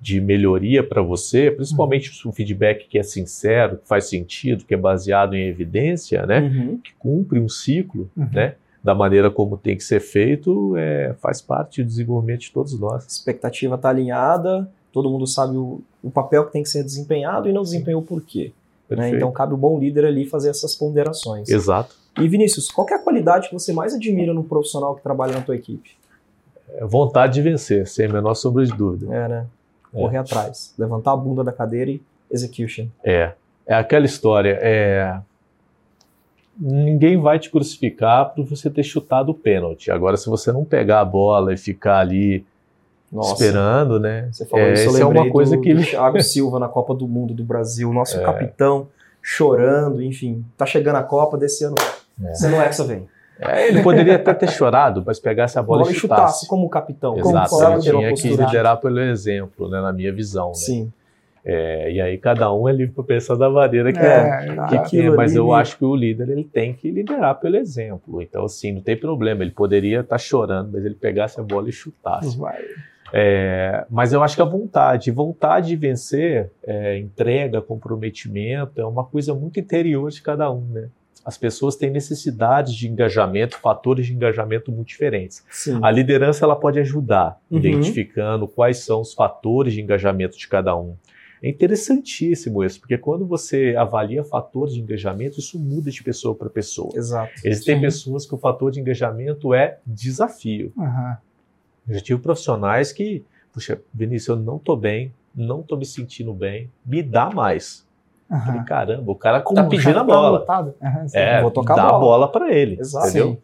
de melhoria para você, principalmente uhum. um feedback que é sincero, que faz sentido, que é baseado em evidência, né? Uhum. Que cumpre um ciclo, uhum. né? Da maneira como tem que ser feito, é, faz parte do desenvolvimento de todos nós. A expectativa está alinhada, todo mundo sabe o, o, papel que tem que ser desempenhado e não desempenhou por quê. Né? Então cabe o bom líder ali fazer essas ponderações. Exato. E Vinícius, qual é a qualidade que você mais admira no profissional que trabalha na tua equipe? É vontade de vencer, sem a menor sombra de dúvida. É, né? Correr é. atrás, levantar a bunda da cadeira e execution. É. É aquela história, é ninguém vai te crucificar por você ter chutado o pênalti. Agora, se você não pegar a bola e ficar ali Nossa, esperando, né? Você falou é, isso, eu é uma coisa do, que do Thiago Silva na Copa do Mundo do Brasil, nosso é. capitão chorando, enfim, tá chegando a Copa desse ano. É. Você não é que você vem. É, ele poderia até ter chorado, mas pegasse a bola, bola e chutasse. chutasse como capitão. Exato, como ele tinha que liderar pelo exemplo, né, na minha visão. Né? Sim. É, e aí cada um é livre para pensar da maneira que é, é que quer, mas eu acho que o líder ele tem que liderar pelo exemplo. Então assim, não tem problema, ele poderia estar tá chorando, mas ele pegasse a bola e chutasse. Vai. É, mas eu acho que a vontade, vontade de vencer, é, entrega, comprometimento, é uma coisa muito interior de cada um, né? As pessoas têm necessidades de engajamento, fatores de engajamento muito diferentes. Sim. A liderança ela pode ajudar, uhum. identificando quais são os fatores de engajamento de cada um. É interessantíssimo isso, porque quando você avalia fatores de engajamento, isso muda de pessoa para pessoa. Exato. Existem Sim. pessoas que o fator de engajamento é desafio. Uhum. Eu já tive profissionais que, puxa, Vinícius, eu não estou bem, não estou me sentindo bem, me dá mais. Uhum. Falei, caramba, o cara Como, tá pedindo a bola. Tá uhum, é, Vou tocar dá a bola, bola para ele. Exato. Entendeu? Sim.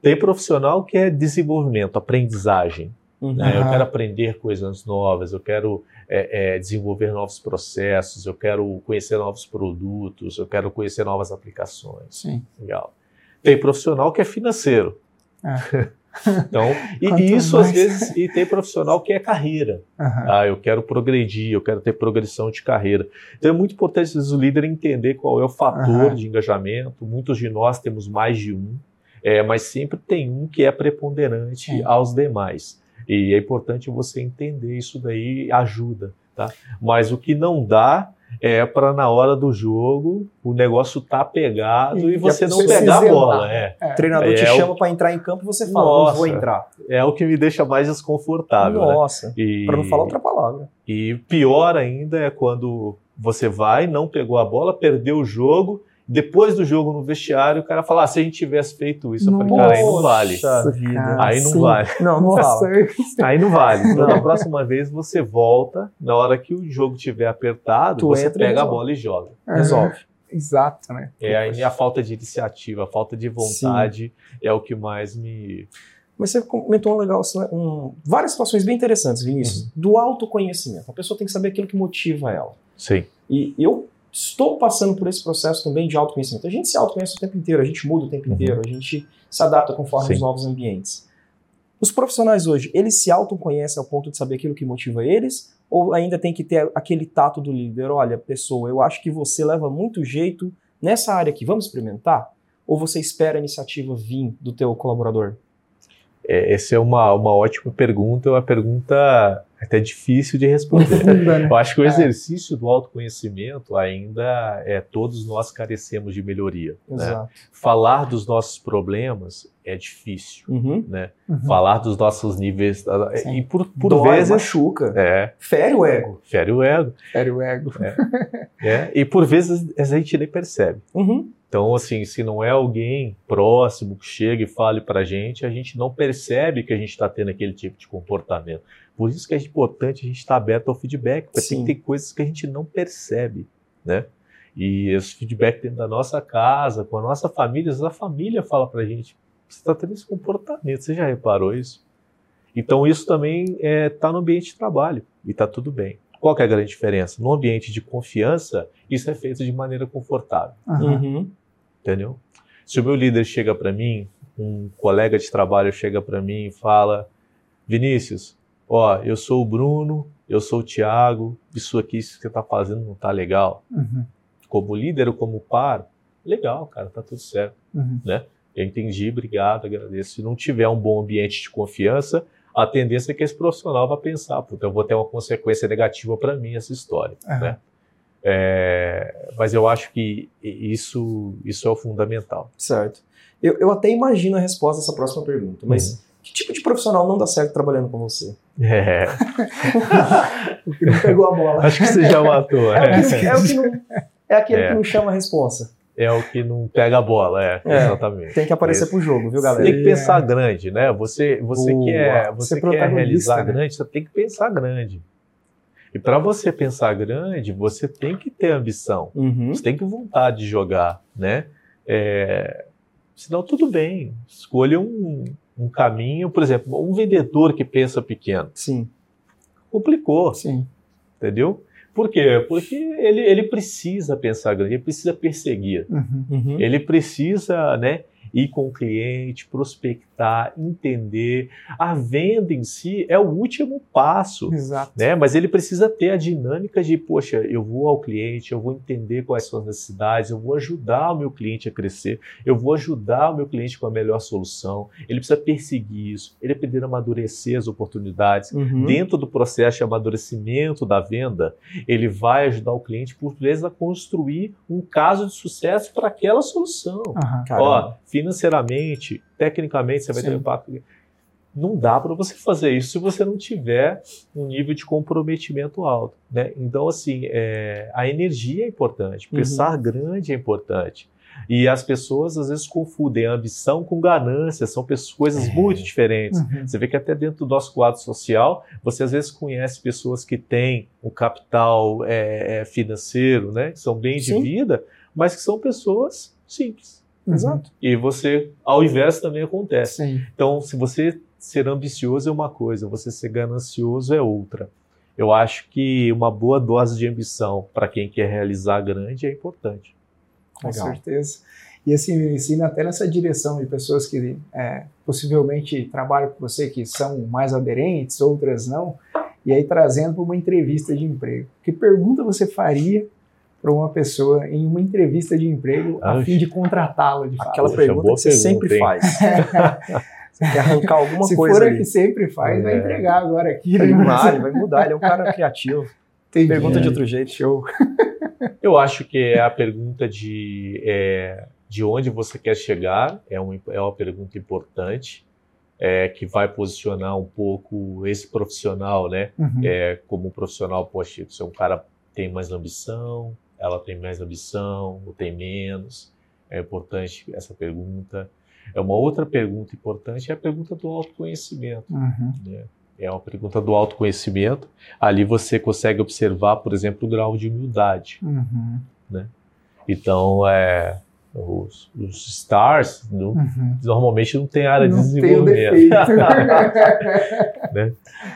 Tem profissional que é desenvolvimento, aprendizagem. Uhum. Né? Eu quero aprender coisas novas, eu quero é, é, desenvolver novos processos, eu quero conhecer novos produtos, eu quero conhecer novas aplicações. Sim. Legal. Tem profissional que é financeiro. É. Então, e isso mais... às vezes, e tem profissional que é carreira. Uhum. Ah, eu quero progredir, eu quero ter progressão de carreira. Então é muito importante às vezes, o líder entender qual é o fator uhum. de engajamento. Muitos de nós temos mais de um, é, mas sempre tem um que é preponderante Sim. aos demais. E é importante você entender isso daí, ajuda, tá? Mas o que não dá é para na hora do jogo o negócio tá pegado e, e você não pegar a bola. É. É. O treinador é, te chama o... para entrar em campo e você fala, Nossa, não vou entrar. É o que me deixa mais desconfortável. Né? Nossa, né? para não falar outra palavra. E pior ainda é quando você vai, não pegou a bola, perdeu o jogo Depois do jogo no vestiário, o cara fala: ah, se a gente tivesse feito isso, eu falei, cara, aí não vale. Vida. Aí não Sim. vale. Não, não vale. Aí não vale. Então, na próxima vez, você volta, na hora que o jogo estiver apertado, tu você pega a bola e joga. Resolve. Exato, né? É aí a falta de iniciativa, a falta de vontade Sim. é o que mais me. Mas você comentou um legal, assim, um, várias situações bem interessantes, Vinícius, uhum. do autoconhecimento. A pessoa tem que saber aquilo que motiva ela. Sim. E eu estou passando por esse processo também de autoconhecimento. A gente se autoconhece o tempo inteiro, a gente muda o tempo uhum. inteiro, a gente se adapta conforme Sim. os novos ambientes. Os profissionais hoje, eles se autoconhecem ao ponto de saber aquilo que motiva eles? Ou ainda tem que ter aquele tato do líder? Olha, pessoa, eu acho que você leva muito jeito nessa área aqui, vamos experimentar? Ou você espera a iniciativa vir do teu colaborador? É, essa é uma, uma ótima pergunta, uma pergunta até difícil de responder. né? Eu acho que o é. exercício do autoconhecimento ainda é todos nós carecemos de melhoria. Né? Falar dos nossos problemas é difícil, uhum. né? Uhum. Falar dos nossos níveis Sim. e por, por Dói, vezes machuca, é, fere o ego, fere o ego, fere o ego, é, é, e por vezes a gente nem percebe. Uhum. Então, assim, se não é alguém próximo que chega e fale para a gente, a gente não percebe que a gente está tendo aquele tipo de comportamento. Por isso que é importante a gente estar tá aberto ao feedback, porque Sim. tem coisas que a gente não percebe, né? E esse feedback dentro da nossa casa, com a nossa família, a família fala para a gente, você está tendo esse comportamento, você já reparou isso? Então isso também está é, tá no ambiente de trabalho e está tudo bem. Qual é a grande diferença? No ambiente de confiança, isso é feito de maneira confortável. Uhum. Entendeu? Se o meu líder chega para mim, um colega de trabalho chega para mim e fala: Vinícius, ó, eu sou o Bruno, eu sou o Tiago, isso aqui isso que você está fazendo não está legal. Uhum. Como líder ou como par, legal, cara, tá tudo certo, uhum. né? Eu entendi, obrigado, agradeço. Se não tiver um bom ambiente de confiança, a tendência é que esse profissional vai pensar, puta, eu vou ter uma consequência negativa para mim essa história, uhum. né? É, mas eu acho que isso, isso é o fundamental. Certo. Eu, eu até imagino a resposta dessa próxima pergunta, mas uhum. que tipo de profissional não dá certo trabalhando com você? É. o que não pegou a bola. Acho que você já matou. É, é. O, que, é, o que não, é aquele que é. não chama a responsa é o que não pega a bola, é, é exatamente. Tem que aparecer para o jogo, viu, galera? Você tem que pensar grande, né? Você, você quer, você quer realizar né? grande, você tem que pensar grande. E para você pensar grande, você tem que ter ambição, uhum. você tem que vontade de jogar, né? É, senão tudo bem, escolha um, um caminho, por exemplo, um vendedor que pensa pequeno. Sim. Complicou. Sim. Entendeu? Por quê? Porque ele, ele precisa pensar grande, ele precisa perseguir. Uhum, uhum. Ele precisa, né? Ir com o cliente, prospectar, entender. A venda em si é o último passo. Exato. Né? Mas ele precisa ter a dinâmica de, poxa, eu vou ao cliente, eu vou entender quais são as necessidades, eu vou ajudar o meu cliente a crescer, eu vou ajudar o meu cliente com a melhor solução. Ele precisa perseguir isso, ele precisa amadurecer as oportunidades. Uhum. Dentro do processo de amadurecimento da venda, ele vai ajudar o cliente, por vezes, a construir um caso de sucesso para aquela solução. Uhum. Ó, financeiramente, tecnicamente, você vai Sim. ter um impacto. Não dá para você fazer isso se você não tiver um nível de comprometimento alto. Né? Então, assim, é, a energia é importante, uhum. pensar uhum. grande é importante. E as pessoas às vezes confundem ambição com ganância, são coisas é. muito diferentes. Uhum. Você vê que até dentro do nosso quadro social, você às vezes conhece pessoas que têm um capital é, é financeiro, né, que são bem Sim. de vida, mas que são pessoas simples. Uhum. Exato. E você, ao inverso também acontece. Sim. Então, se você ser ambicioso é uma coisa, você ser ganancioso é outra. Eu acho que uma boa dose de ambição para quem quer realizar grande é importante. Com Legal. certeza. E assim, me ensina até nessa direção de pessoas que é, possivelmente trabalham com você, que são mais aderentes, outras não, e aí trazendo para uma entrevista de emprego. Que pergunta você faria para uma pessoa em uma entrevista de emprego a fim de contratá-la, de Aquela fato. pergunta que você pergunta, sempre hein? faz. você quer arrancar alguma Se coisa Se for ali. que sempre faz, é. vai entregar agora aqui. Né? Vai, vai mudar, ele é um cara criativo. Entendi. Pergunta de outro jeito, show. Eu acho que é a pergunta de, é, de onde você quer chegar, é, um, é uma pergunta importante. É, que vai posicionar um pouco esse profissional, né? Uhum. É, como um profissional, poxa, você é um cara tem mais ambição, ela tem mais ambição ou tem menos? É importante essa pergunta. É uma outra pergunta importante é a pergunta do autoconhecimento. Uhum. Né? É uma pergunta do autoconhecimento. Ali você consegue observar, por exemplo, o grau de humildade. Uhum. Né? Então, é, os, os stars não, uhum. normalmente não tem área não de desenvolvimento. né?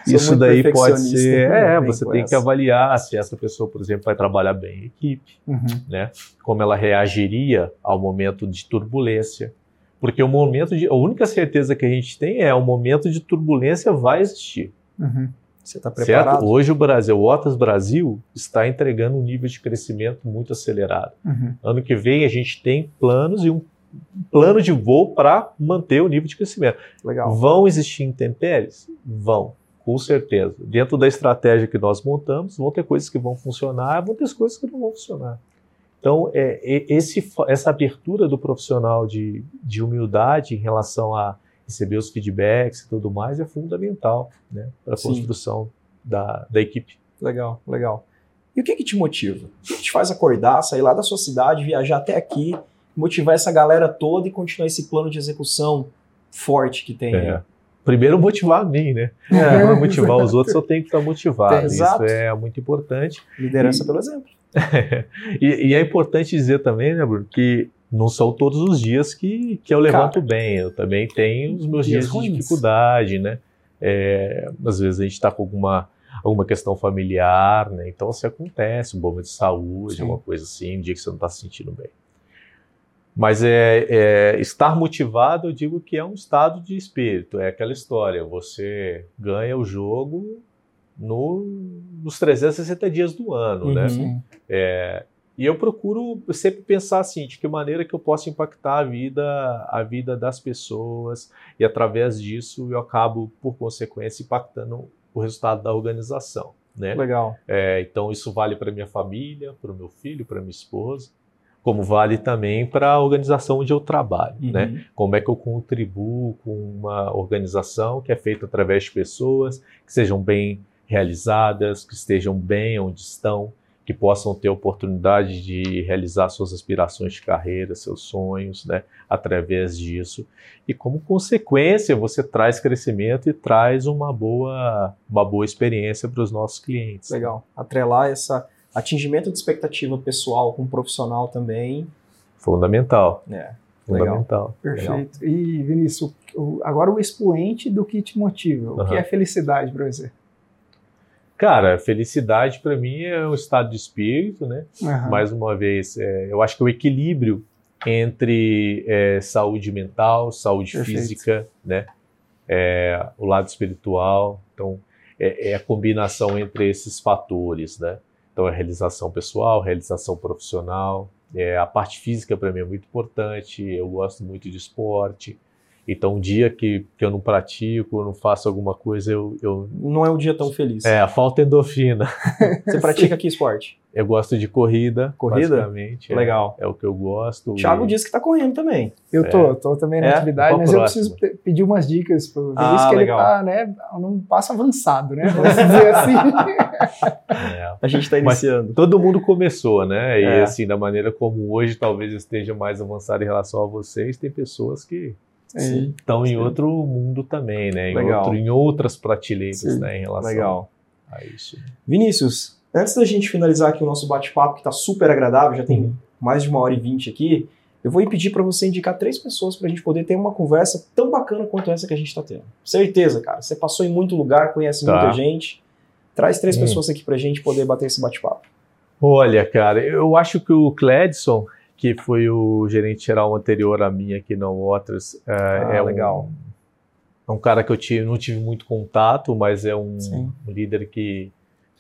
Isso daí pode ser. É, você tem essa. que avaliar se essa pessoa, por exemplo, vai trabalhar bem em equipe, uhum. né? Como ela reagiria ao momento de turbulência. Porque o momento de. A única certeza que a gente tem é o momento de turbulência vai existir. Uhum. Você está preparado? Certo? Hoje o Brasil, o Otas Brasil, está entregando um nível de crescimento muito acelerado. Uhum. Ano que vem a gente tem planos e um plano de voo para manter o nível de crescimento. Legal. Vão existir intempéries? Vão, com certeza. Dentro da estratégia que nós montamos, vão ter coisas que vão funcionar, vão ter coisas que não vão funcionar. Então, é, esse, essa abertura do profissional de, de humildade em relação a receber os feedbacks e tudo mais é fundamental né, para a construção da, da equipe. Legal, legal. E o que, que te motiva? O que, que te faz acordar, sair lá da sua cidade, viajar até aqui, motivar essa galera toda e continuar esse plano de execução forte que tem? É. Primeiro motivar a mim, né? É. Para motivar os outros, eu tenho que estar motivado. Exato. Isso é muito importante. Liderança e, pelo exemplo. e, e, é importante dizer também, né, Bruno, que não são todos os dias que, que eu levanto Cara, bem. Eu também tenho os meus dias, dias de dificuldade, né? É, às vezes a gente está com alguma, alguma questão familiar, né? Então, se acontece, um problema de saúde, Sim. alguma coisa assim, um dia que você não está se sentindo bem. Mas é, é, estar motivado, eu digo que é um estado de espírito, é aquela história, você ganha o jogo no, nos 360 dias do ano, né? uhum. né? É, e eu procuro sempre pensar assim, de que maneira que eu posso impactar a vida, a vida das pessoas e através disso eu acabo, por consequência, impactando o resultado da organização. Né? Legal. É, então isso vale para minha família, para o meu filho, para minha esposa, como vale também para a organização onde eu trabalho. Uhum. Né? Como é que eu contribuo com uma organização que é feita através de pessoas que sejam bem realizadas, que estejam bem onde estão, que possam ter oportunidade de realizar suas aspirações de carreira, seus sonhos, né, através disso. E como consequência, você traz crescimento e traz uma boa, uma boa experiência para os nossos clientes. Legal. Atrelar esse atingimento de expectativa pessoal com profissional também. Fundamental. É. Fundamental. Perfeito. Legal. E, Vinícius, agora o expoente do que te motiva. O uhum. que é felicidade para você? Cara, felicidade para mim é um estado de espírito, né? Uhum. Mais uma vez, é, eu acho que o equilíbrio entre é, saúde mental, saúde Perfeito. física, né? É, o lado espiritual, então é, é, a combinação entre esses fatores, né? Então a realização pessoal, realização profissional, é, a parte física para mim é muito importante. Eu gosto muito de esporte, então, um dia que, que eu não pratico, eu não faço alguma coisa, eu, eu. Não é um dia tão feliz. É, falta endorfina. Você pratica que esporte? Eu gosto de corrida. Corrida? Basicamente. É, Legal. É, é, o que eu gosto. O Thiago e... disse que está correndo também. Eu tô, é. tô também na é? atividade, mas próxima? eu preciso pedir umas dicas pro Vinícius, ah, que legal. ele tá, né, num passo avançado, né? Vamos dizer assim. É. A gente está iniciando. Mas todo mundo começou, né? E é. assim, da maneira como hoje talvez esteja mais avançado em relação a vocês, tem pessoas que Sim, estão em outro mundo também, né? Em, outro, em outras prateleiras, sim. né? Em relação Legal. a isso. Vinícius, antes da gente finalizar aqui o nosso bate-papo, que está super agradável, já tem mais de uma hora e vinte aqui, eu vou pedir para você indicar três pessoas para a gente poder ter uma conversa tão bacana quanto essa que a gente está tendo. Certeza, cara. Você passou em muito lugar, conhece tá. muita gente. Traz três hum. pessoas aqui para a gente poder bater esse bate-papo. Olha, cara, eu acho que o Cledson, que foi o gerente geral anterior a mim aqui na Waters. É, ah, é legal. Um, é um cara que eu tive, não tive muito contato, mas é um, um líder que,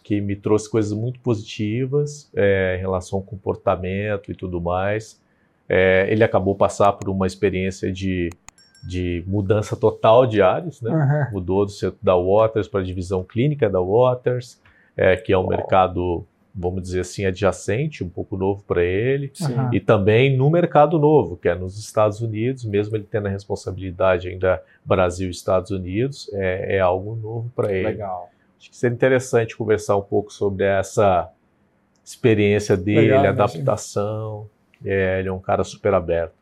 que me trouxe coisas muito positivas é, em relação ao comportamento e tudo mais. É, ele acabou passar por uma experiência de, de mudança total de áreas, né? Uhum. Mudou do centro da Waters para a divisão clínica da Waters, é, que é um mercado vamos dizer assim, adjacente, um pouco novo para ele, Sim. e também no mercado novo, que é nos Estados Unidos, mesmo ele tendo a responsabilidade ainda Brasil e Estados Unidos, é, é algo novo para ele. Legal. Acho que seria interessante conversar um pouco sobre essa experiência dele, Legal, adaptação. É, ele é um cara super aberto.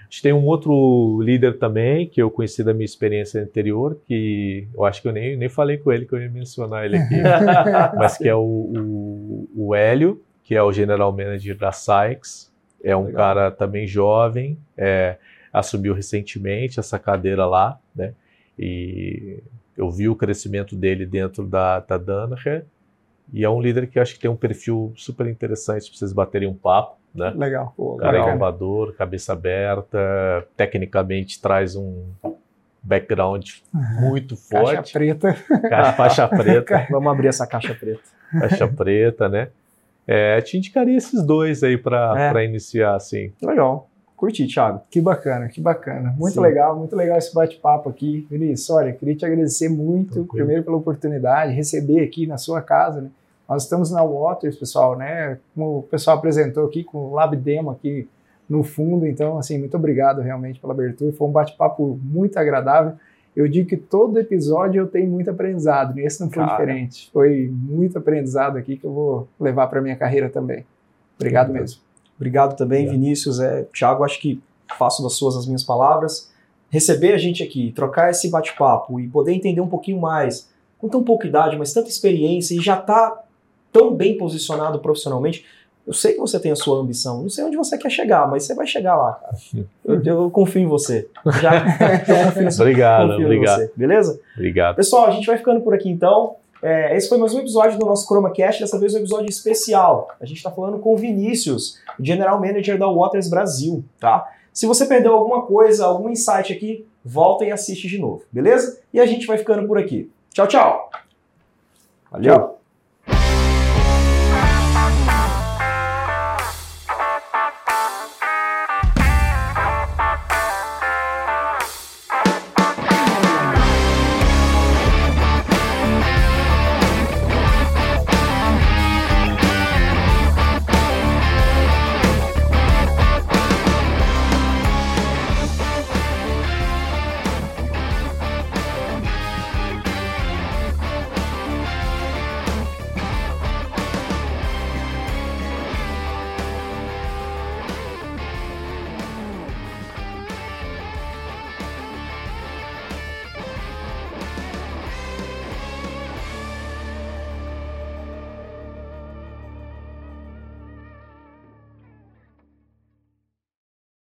A gente tem um outro líder também, que eu conheci da minha experiência anterior, que eu acho que eu nem, nem falei com ele, que eu ia mencionar ele aqui, mas que é o, o, o Hélio, que é o General Manager da Sykes. É um Legal. cara também jovem, é, assumiu recentemente essa cadeira lá, né? E eu vi o crescimento dele dentro da, da Danaher, e é um líder que acho que tem um perfil super interessante para vocês baterem um papo, né? Legal. Pô, cara inovador, cabeça aberta, tecnicamente traz um background muito forte. Caixa preta. Caixa, faixa preta. Vamos abrir essa caixa preta. Caixa preta, né? É, te indicaria esses dois aí para é. iniciar, assim. Legal. Curti, Thiago. Que bacana, que bacana. Muito Sim. legal, muito legal esse bate-papo aqui. Vinícius, olha, queria te agradecer muito, Tranquilo. primeiro pela oportunidade, receber aqui na sua casa, né? Nós estamos na Waters, pessoal, né? Como o pessoal apresentou aqui, com o Lab Demo aqui no fundo. Então, assim, muito obrigado realmente pela abertura. Foi um bate-papo muito agradável. Eu digo que todo episódio eu tenho muito aprendizado, e esse não foi Cara. diferente. Foi muito aprendizado aqui que eu vou levar para minha carreira também. Obrigado mesmo. Obrigado também, Obrigado. Vinícius. É, Thiago, acho que faço das suas as minhas palavras. Receber a gente aqui, trocar esse bate-papo e poder entender um pouquinho mais, com tão pouca idade, mas tanta experiência e já tá tão bem posicionado profissionalmente. Eu sei que você tem a sua ambição, não sei onde você quer chegar, mas você vai chegar lá, cara. Eu, eu confio em você. Já, eu confio, obrigado, confio obrigado. Você, beleza? Obrigado. Pessoal, a gente vai ficando por aqui então. É, esse foi mais um episódio do nosso ChromaCast, dessa vez um episódio especial. A gente está falando com o Vinícius, General Manager da Waters Brasil, tá? Se você perdeu alguma coisa, algum insight aqui, volta e assiste de novo, beleza? E a gente vai ficando por aqui. Tchau, tchau! Valeu!